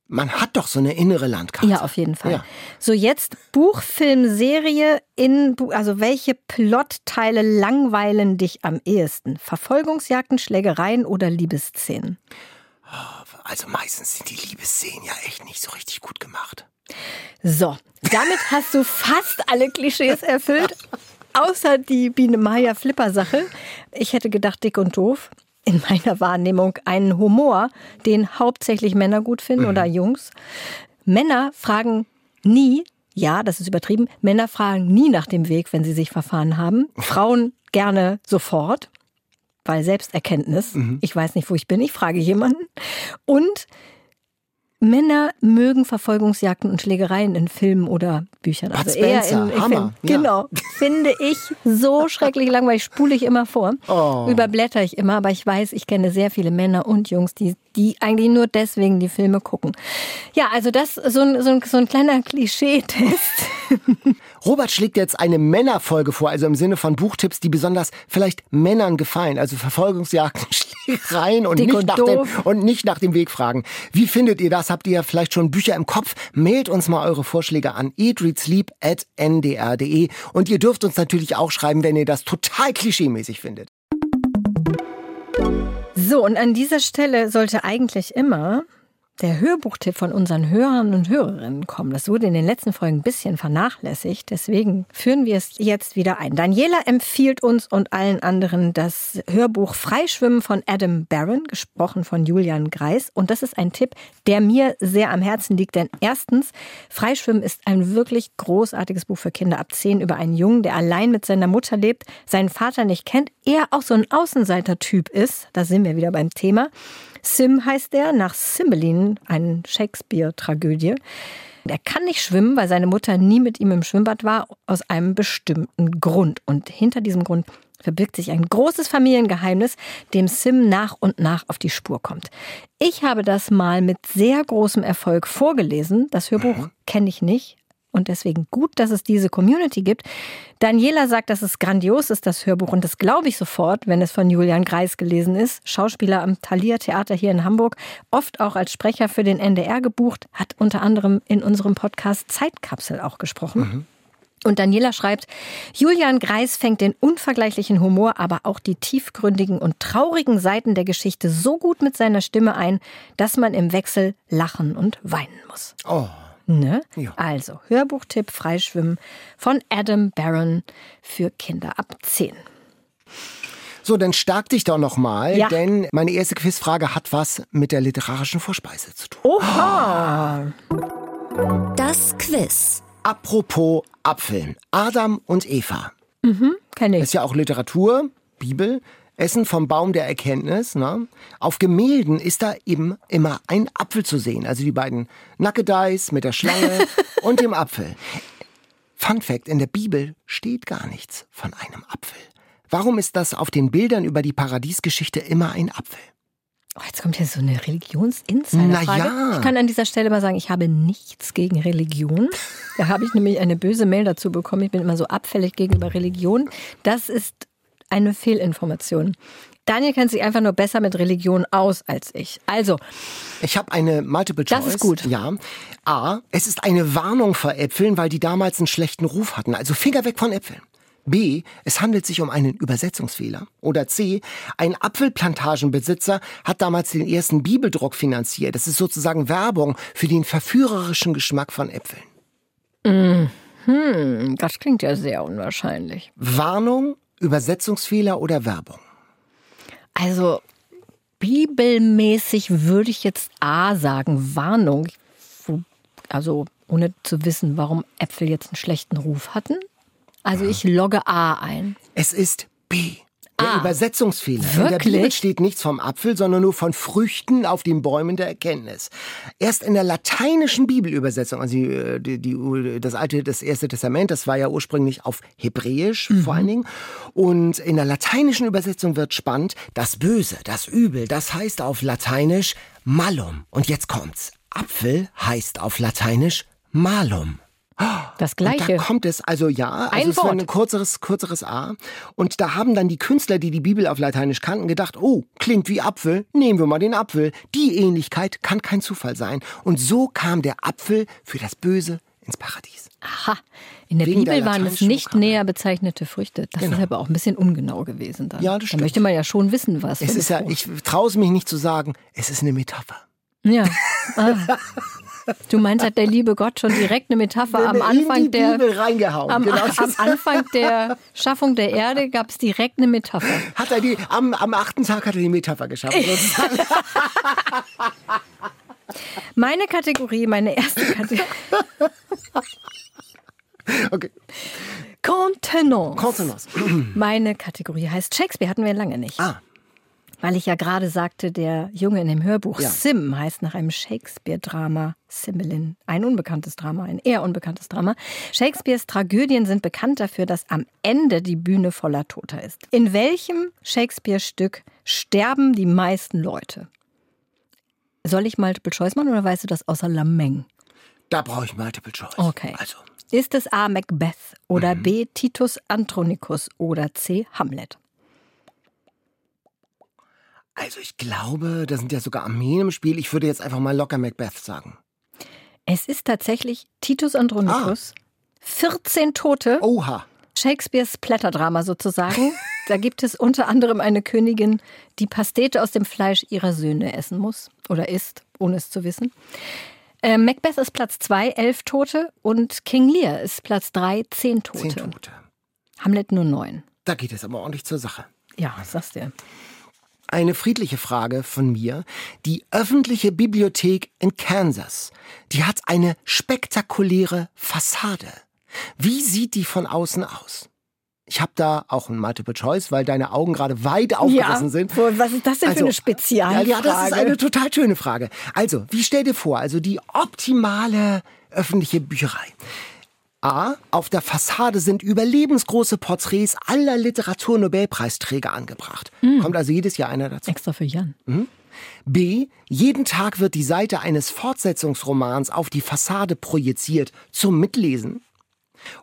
Man hat doch so eine innere Landkarte. Ja, auf jeden Fall. Ja. So, jetzt Buch, Film, Serie in, also welche Plotteile langweilen dich am ehesten? Verfolgungsjagden, Schlägereien oder Liebesszenen? Also meistens sind die Liebesszenen ja echt nicht so richtig gut gemacht. So, damit hast du fast alle Klischees erfüllt, außer die Biene Maya Flipper Sache. Ich hätte gedacht, dick und doof. In meiner Wahrnehmung einen Humor, den hauptsächlich Männer gut finden mhm. oder Jungs. Männer fragen nie, ja, das ist übertrieben, Männer fragen nie nach dem Weg, wenn sie sich verfahren haben. Frauen gerne sofort weil Selbsterkenntnis, mhm. ich weiß nicht, wo ich bin, ich frage jemanden. Und Männer mögen Verfolgungsjagden und Schlägereien in Filmen oder Büchern. Also eher in, in Filmen. Genau. Finde ich so <laughs> schrecklich langweilig, spule ich immer vor. Oh. Überblätter ich immer, aber ich weiß, ich kenne sehr viele Männer und Jungs, die, die eigentlich nur deswegen die Filme gucken. Ja, also das so ein, so ein, so ein kleiner Klischee-Test. <laughs> Robert schlägt jetzt eine Männerfolge vor, also im Sinne von Buchtipps, die besonders vielleicht Männern gefallen, also Verfolgungsjagden, <laughs> Schlägereien und nicht, und, nach dem, und nicht nach dem Weg fragen. Wie findet ihr das? Habt ihr vielleicht schon Bücher im Kopf? Mailt uns mal eure Vorschläge an eatreadsleep.ndr.de und ihr dürft uns natürlich auch schreiben, wenn ihr das total klischeemäßig findet. So, und an dieser Stelle sollte eigentlich immer der Hörbuchtipp von unseren Hörern und Hörerinnen kommen. Das wurde in den letzten Folgen ein bisschen vernachlässigt. Deswegen führen wir es jetzt wieder ein. Daniela empfiehlt uns und allen anderen das Hörbuch Freischwimmen von Adam Barron, gesprochen von Julian Greis. Und das ist ein Tipp, der mir sehr am Herzen liegt. Denn erstens, Freischwimmen ist ein wirklich großartiges Buch für Kinder ab 10 über einen Jungen, der allein mit seiner Mutter lebt, seinen Vater nicht kennt, er auch so ein Außenseiter-Typ ist. Da sind wir wieder beim Thema. Sim heißt er, nach Cymbeline, eine Shakespeare-Tragödie. Er kann nicht schwimmen, weil seine Mutter nie mit ihm im Schwimmbad war, aus einem bestimmten Grund. Und hinter diesem Grund verbirgt sich ein großes Familiengeheimnis, dem Sim nach und nach auf die Spur kommt. Ich habe das mal mit sehr großem Erfolg vorgelesen. Das Hörbuch mhm. kenne ich nicht, und deswegen gut, dass es diese Community gibt. Daniela sagt, dass es grandios ist, das Hörbuch. Und das glaube ich sofort, wenn es von Julian Greis gelesen ist. Schauspieler am Thalia Theater hier in Hamburg, oft auch als Sprecher für den NDR gebucht, hat unter anderem in unserem Podcast Zeitkapsel auch gesprochen. Mhm. Und Daniela schreibt, Julian Greis fängt den unvergleichlichen Humor, aber auch die tiefgründigen und traurigen Seiten der Geschichte so gut mit seiner Stimme ein, dass man im Wechsel lachen und weinen muss. Oh. Ne? Ja. Also, Hörbuchtipp Freischwimmen von Adam Barron für Kinder ab 10. So, dann stark dich doch noch mal, ja. denn meine erste Quizfrage hat was mit der literarischen Vorspeise zu tun. Oha! Das Quiz. Apropos Apfeln. Adam und Eva. Mhm, kenne ich. Das ist ja auch Literatur, Bibel. Essen vom Baum der Erkenntnis. Ne? Auf Gemälden ist da eben immer ein Apfel zu sehen. Also die beiden Nackedeis mit der Schlange <laughs> und dem Apfel. Fun Fact, in der Bibel steht gar nichts von einem Apfel. Warum ist das auf den Bildern über die Paradiesgeschichte immer ein Apfel? Oh, jetzt kommt hier so eine Religionsinsider-Frage. Ja. Ich kann an dieser Stelle mal sagen, ich habe nichts gegen Religion. Da habe ich nämlich eine böse Mail dazu bekommen. Ich bin immer so abfällig gegenüber Religion. Das ist eine Fehlinformation. Daniel kennt sich einfach nur besser mit Religion aus als ich. Also. Ich habe eine Multiple Choice. Das ist gut. Ja. A. Es ist eine Warnung vor Äpfeln, weil die damals einen schlechten Ruf hatten. Also Finger weg von Äpfeln. B. Es handelt sich um einen Übersetzungsfehler. Oder C. Ein Apfelplantagenbesitzer hat damals den ersten Bibeldruck finanziert. Das ist sozusagen Werbung für den verführerischen Geschmack von Äpfeln. Hm, das klingt ja sehr unwahrscheinlich. Warnung Übersetzungsfehler oder Werbung? Also bibelmäßig würde ich jetzt A sagen, Warnung. Also ohne zu wissen, warum Äpfel jetzt einen schlechten Ruf hatten. Also ich logge A ein. Es ist B. Der ah, Übersetzungsfehler. Wirklich? In der Bibel steht nichts vom Apfel, sondern nur von Früchten auf den Bäumen der Erkenntnis. Erst in der lateinischen Bibelübersetzung, also die, die, die, das alte, das erste Testament, das war ja ursprünglich auf Hebräisch mhm. vor allen Dingen. Und in der lateinischen Übersetzung wird spannend, das Böse, das Übel, das heißt auf Lateinisch malum. Und jetzt kommt's. Apfel heißt auf Lateinisch malum. Das gleiche. Und da kommt es, also ja, also ein es Wort. war ein kürzeres, kürzeres A. Und da haben dann die Künstler, die die Bibel auf Lateinisch kannten, gedacht, oh, klingt wie Apfel, nehmen wir mal den Apfel. Die Ähnlichkeit kann kein Zufall sein. Und so kam der Apfel für das Böse ins Paradies. Aha, in der Wegen Bibel der waren es nicht näher bezeichnete Früchte. Das Genau. ist aber auch ein bisschen ungenau gewesen dann. Ja, das Da stimmt. möchte man ja schon wissen, was. Es ist ja, ich traue es mich nicht zu sagen, es ist eine Metapher. Ja. <laughs> Ah. Du meinst, hat der liebe Gott schon direkt eine Metapher am Anfang der am, genau, am Anfang der Schaffung der Erde gab es direkt eine Metapher. hat er die, am, am achten Tag hat er die Metapher geschaffen. <laughs> Meine Kategorie, meine erste Kategorie. Okay. Contenance. Kontenance. Meine Kategorie heißt Shakespeare, hatten wir lange nicht. Ah, Weil ich ja gerade sagte, der Junge in dem Hörbuch Ja. Sim heißt nach einem Shakespeare-Drama Cymbeline. Ein unbekanntes Drama, ein eher unbekanntes Drama. Shakespeares Tragödien sind bekannt dafür, dass am Ende die Bühne voller Toter ist. In welchem Shakespeare-Stück sterben die meisten Leute? Soll ich Multiple Choice machen oder weißt du das außer Lameng? da brauche ich Multiple Choice. Okay. Also, Ist es A. Macbeth oder B. Titus Andronicus oder C. Hamlet? Also ich glaube, da sind ja sogar Armeen im Spiel. Ich würde jetzt einfach mal locker Macbeth sagen. Es ist tatsächlich Titus Andronicus. 14 Tote. Oha. Shakespeares Blätterdrama sozusagen. <laughs> Da gibt es unter anderem eine Königin, die Pastete aus dem Fleisch ihrer Söhne essen muss oder isst, ohne es zu wissen. Äh, Macbeth ist Platz 2, elf Tote. Und King Lear ist Platz 3, zehn Tote. Zehn Tote. Hamlet nur neun. Da geht es aber ordentlich zur Sache. Ja, was sagst du? Eine friedliche Frage von mir. Die öffentliche Bibliothek in Kansas, die hat eine spektakuläre Fassade. Wie sieht die von außen aus? Ich habe da auch ein Multiple Choice, weil deine Augen gerade weit aufgerissen sind. wo- was ist das denn für eine Spezialfrage? Ja, ja, das ist eine total schöne Frage. Also, wie stell dir vor, also die optimale öffentliche Bücherei. A. Auf der Fassade sind überlebensgroße Porträts aller Literaturnobelpreisträger angebracht. Kommt also jedes Jahr einer dazu. Extra für Jan. B. Jeden Tag wird die Seite eines Fortsetzungsromans auf die Fassade projiziert zum Mitlesen.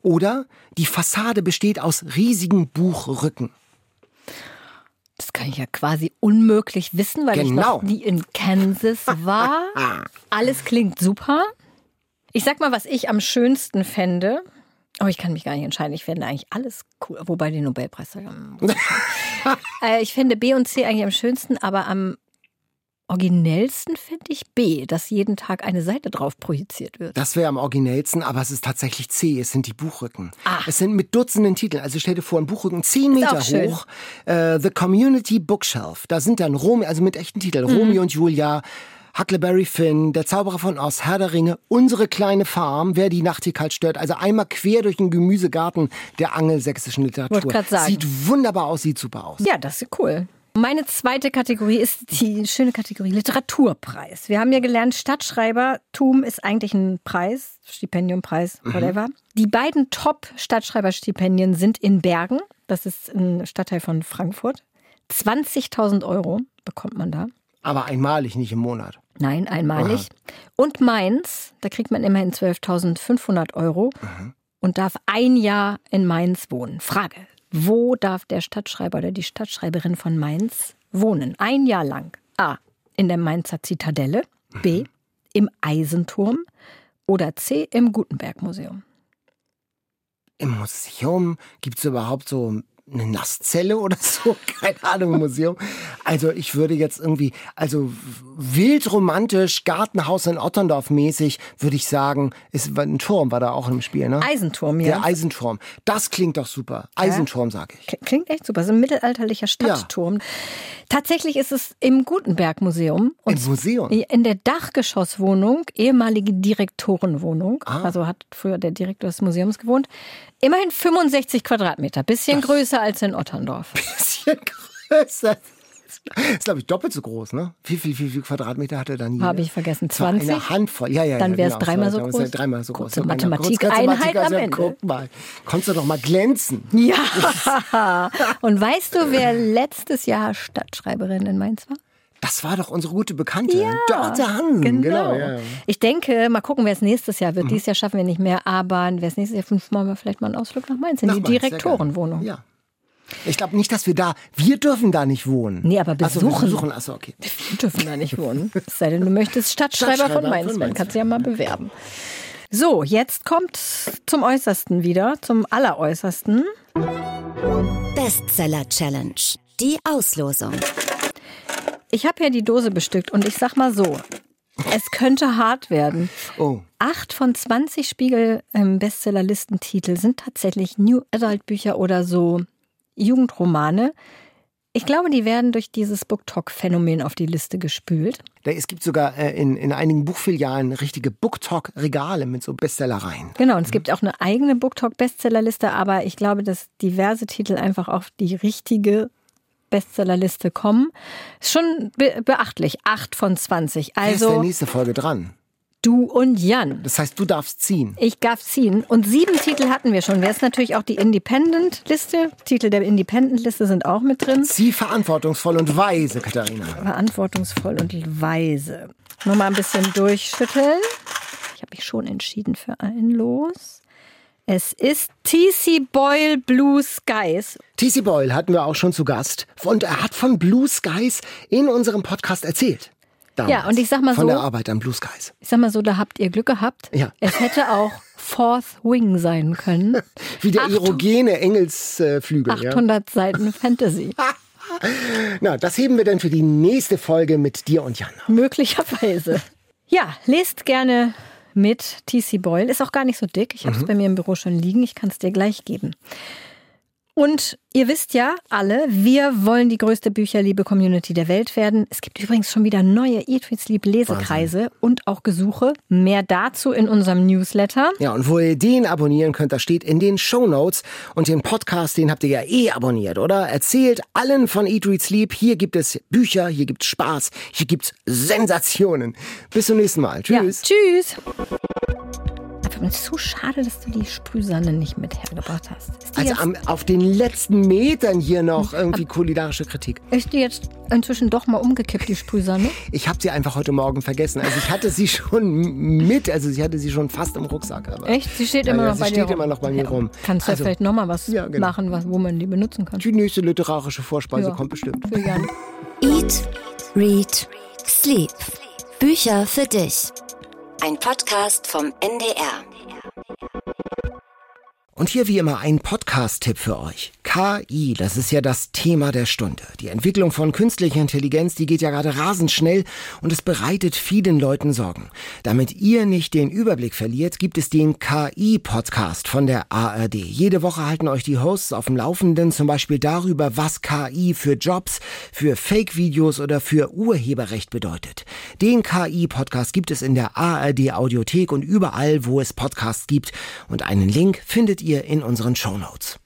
Oder die Fassade besteht aus riesigen Buchrücken. Das kann ich ja quasi unmöglich wissen, weil ich Genau. noch nie in Kansas war. <laughs> Alles klingt super. Ich sag mal, was ich am schönsten fände. Oh, ich kann mich gar nicht entscheiden. Ich fände eigentlich alles cool. Wobei die Nobelpreisträger. <laughs> äh, ich finde B und C eigentlich am schönsten, aber am originellsten finde ich B, dass jeden Tag eine Seite drauf projiziert wird. Das wäre am originellsten, aber es ist tatsächlich C. Es sind die Buchrücken. Ah. Es sind mit Dutzenden Titeln. Also stell dir vor, ein Buchrücken 10 Meter hoch. Äh, The Community Bookshelf. Da sind dann Romeo, also mit echten Titeln. Mhm. Romeo und Julia. Huckleberry Finn, der Zauberer von Oz, Herr der Ringe, unsere kleine Farm, wer die Nachtigall stört. Also einmal quer durch den Gemüsegarten der angelsächsischen Literatur. Sagen. Sieht wunderbar aus, sieht super aus. Ja, das ist cool. Meine zweite Kategorie ist die schöne Kategorie Literaturpreis. Wir haben ja gelernt, Stadtschreibertum ist eigentlich ein Preis, Stipendiumpreis, whatever. Die beiden Top-Stadtschreiberstipendien sind in Bergen. Das ist ein Stadtteil von Frankfurt. 20.000 Euro bekommt man da. Aber einmalig, nicht im Monat. Nein, einmalig. Und Mainz, da kriegt man immerhin 12.500 Euro und darf ein Jahr in Mainz wohnen. Frage, wo darf der Stadtschreiber oder die Stadtschreiberin von Mainz wohnen? Ein Jahr lang. A. In der Mainzer Zitadelle. B. Im Eisenturm. Oder C. Im Gutenberg-Museum. Im Museum gibt's überhaupt so eine Nasszelle oder <laughs> so? Keine Ahnung, Museum. Also ich würde jetzt irgendwie, also wild romantisch, Gartenhaus in Otterndorf mäßig, würde ich sagen, ist ein Turm war da auch im Spiel, ne? Eisenturm, ja. Der Eisenturm. Das klingt doch super. Eisenturm, sage ich. Klingt echt super. So ein mittelalterlicher Stadtturm. Tatsächlich ist es im Gutenberg-Museum. Im Museum? In der Dachgeschosswohnung, ehemalige Direktorenwohnung. Ah. Also hat früher der Direktor des Museums gewohnt. Immerhin 65 Quadratmeter. Bisschen größer als in Otterndorf. <laughs> Bisschen größer. Ist, glaube ich, doppelt so groß, ne? Wie viel, wie viel Quadratmeter hatte dann hier? Habe ich vergessen. Das war 20? Eine Handvoll. Ja, ja, Dann ja, wär's genau. dreimal so Das groß. ist Dreimal so groß. Ja, mein Gott, Mathematikeinheit am Ende. Guck mal. Konntest du doch mal glänzen. <laughs> Ja. Und weißt du, wer letztes Jahr Stadtschreiberin in Mainz war? Das war doch unsere gute Bekannte. Dörte Hansen. Genau. Genau, ja. ja. Ich denke, mal gucken, wer es nächstes Jahr wird. Dieses Jahr schaffen wir nicht mehr, aber wer es nächstes Jahr fünf machen wir vielleicht mal einen Ausflug nach Mainz in Nach die Mainz, Direktorenwohnung. Ja. Ich glaube nicht, dass wir da, wir dürfen da nicht wohnen. Nee, aber Ach so, wir besuchen. besuchen. Achso, okay. Wir dürfen da nicht wohnen. Es sei denn, du möchtest Stadtschreiber, Stadtschreiber von Mainz werden. Mainz Kannst du ja mal bewerben. So, jetzt kommt zum Äußersten wieder, zum Alleräußersten. Bestseller Challenge. Die Auslosung. Ich habe ja die Dose bestückt und ich sag mal so, es könnte hart werden. Oh. Acht von 20 Spiegel-Bestseller-Listentitel sind tatsächlich New Adult-Bücher oder so Jugendromane. Ich glaube, die werden durch dieses BookTok-Phänomen auf die Liste gespült. Es gibt sogar äh, in, in einigen Buchfilialen richtige BookTok-Regale mit so Bestsellereien. Genau, und es gibt auch eine eigene BookTok-Bestsellerliste, aber ich glaube, dass diverse Titel einfach auf die richtige Bestsellerliste kommen. Ist schon be beachtlich. Acht von 20. Wer ist der Also nächste Folge dran? Du und Jan. Das heißt, du darfst ziehen. Ich darf ziehen. Und sieben Titel hatten wir schon. Wer ist natürlich auch die Independent-Liste. Titel der Independent-Liste sind auch mit drin. Zieh verantwortungsvoll und weise, Katharina. Verantwortungsvoll und weise. Nur mal ein bisschen durchschütteln. Ich habe mich schon entschieden für ein Los. Es ist TC Boyle Blue Skies. TC Boyle hatten wir auch schon zu Gast und er hat von Blue Skies in unserem Podcast erzählt. Damals. Ja, und ich sag mal Von so- der Arbeit an Blue Skies. Ich sag mal so, da habt ihr Glück gehabt. Ja. Es hätte auch Fourth Wing sein können. <laughs> Wie der Acht- erogene Engelsflügel. ja. 800 Seiten Fantasy. <laughs> Na, das heben wir dann für die nächste Folge mit dir und Jan. Möglicherweise. Ja, lest gerne mit TC Boyle. Ist auch gar nicht so dick. Ich habe es bei mir im Büro schon liegen. Ich kann es dir gleich geben. Und ihr wisst ja alle, wir wollen die größte Bücherliebe-Community der Welt werden. Es gibt übrigens schon wieder neue Eat, Read, Sleep Lesekreise und auch Gesuche. Mehr dazu in unserem Newsletter. Ja, und wo ihr den abonnieren könnt, das steht in den Shownotes. Und den Podcast, den habt ihr ja eh abonniert, oder? Erzählt allen von Eat, Read, Sleep. Hier gibt es Bücher, hier gibt's Spaß, hier gibt's Sensationen. Bis zum nächsten Mal. Ja, Tschüss. Einfach Es ist so schade, dass du die Sprühsahne nicht mit hergebracht hast. also am, auf den letzten Metern hier noch irgendwie kulinarische Kritik. Ist die jetzt inzwischen doch mal umgekippt, die Sprühsahne? Ich habe sie einfach heute Morgen vergessen. Also ich hatte sie schon mit, also ich hatte sie schon fast im Rucksack. Aber Echt? Sie steht immer ja, noch sie bei rum. immer noch bei mir ja, rum. Kannst du also, ja vielleicht nochmal was ja, genau. machen, was, wo man die benutzen kann. Die nächste literarische Vorspeise kommt bestimmt. Für Jan. Eat, Read, Sleep. Bücher für dich. Ein Podcast vom NDR. Thank you. Und hier wie immer ein Podcast-Tipp für euch. KI, das ist ja das Thema der Stunde. Die Entwicklung von künstlicher Intelligenz, die geht ja gerade rasend schnell und es bereitet vielen Leuten Sorgen. Damit ihr nicht den Überblick verliert, gibt es den KI-Podcast von der ARD. Jede Woche halten euch die Hosts auf dem Laufenden, zum Beispiel darüber, was KI für Jobs, für Fake-Videos oder für Urheberrecht bedeutet. Den KI-Podcast gibt es in der ARD-Audiothek und überall, wo es Podcasts gibt. Und einen Link findet ihr ihr in unseren Shownotes.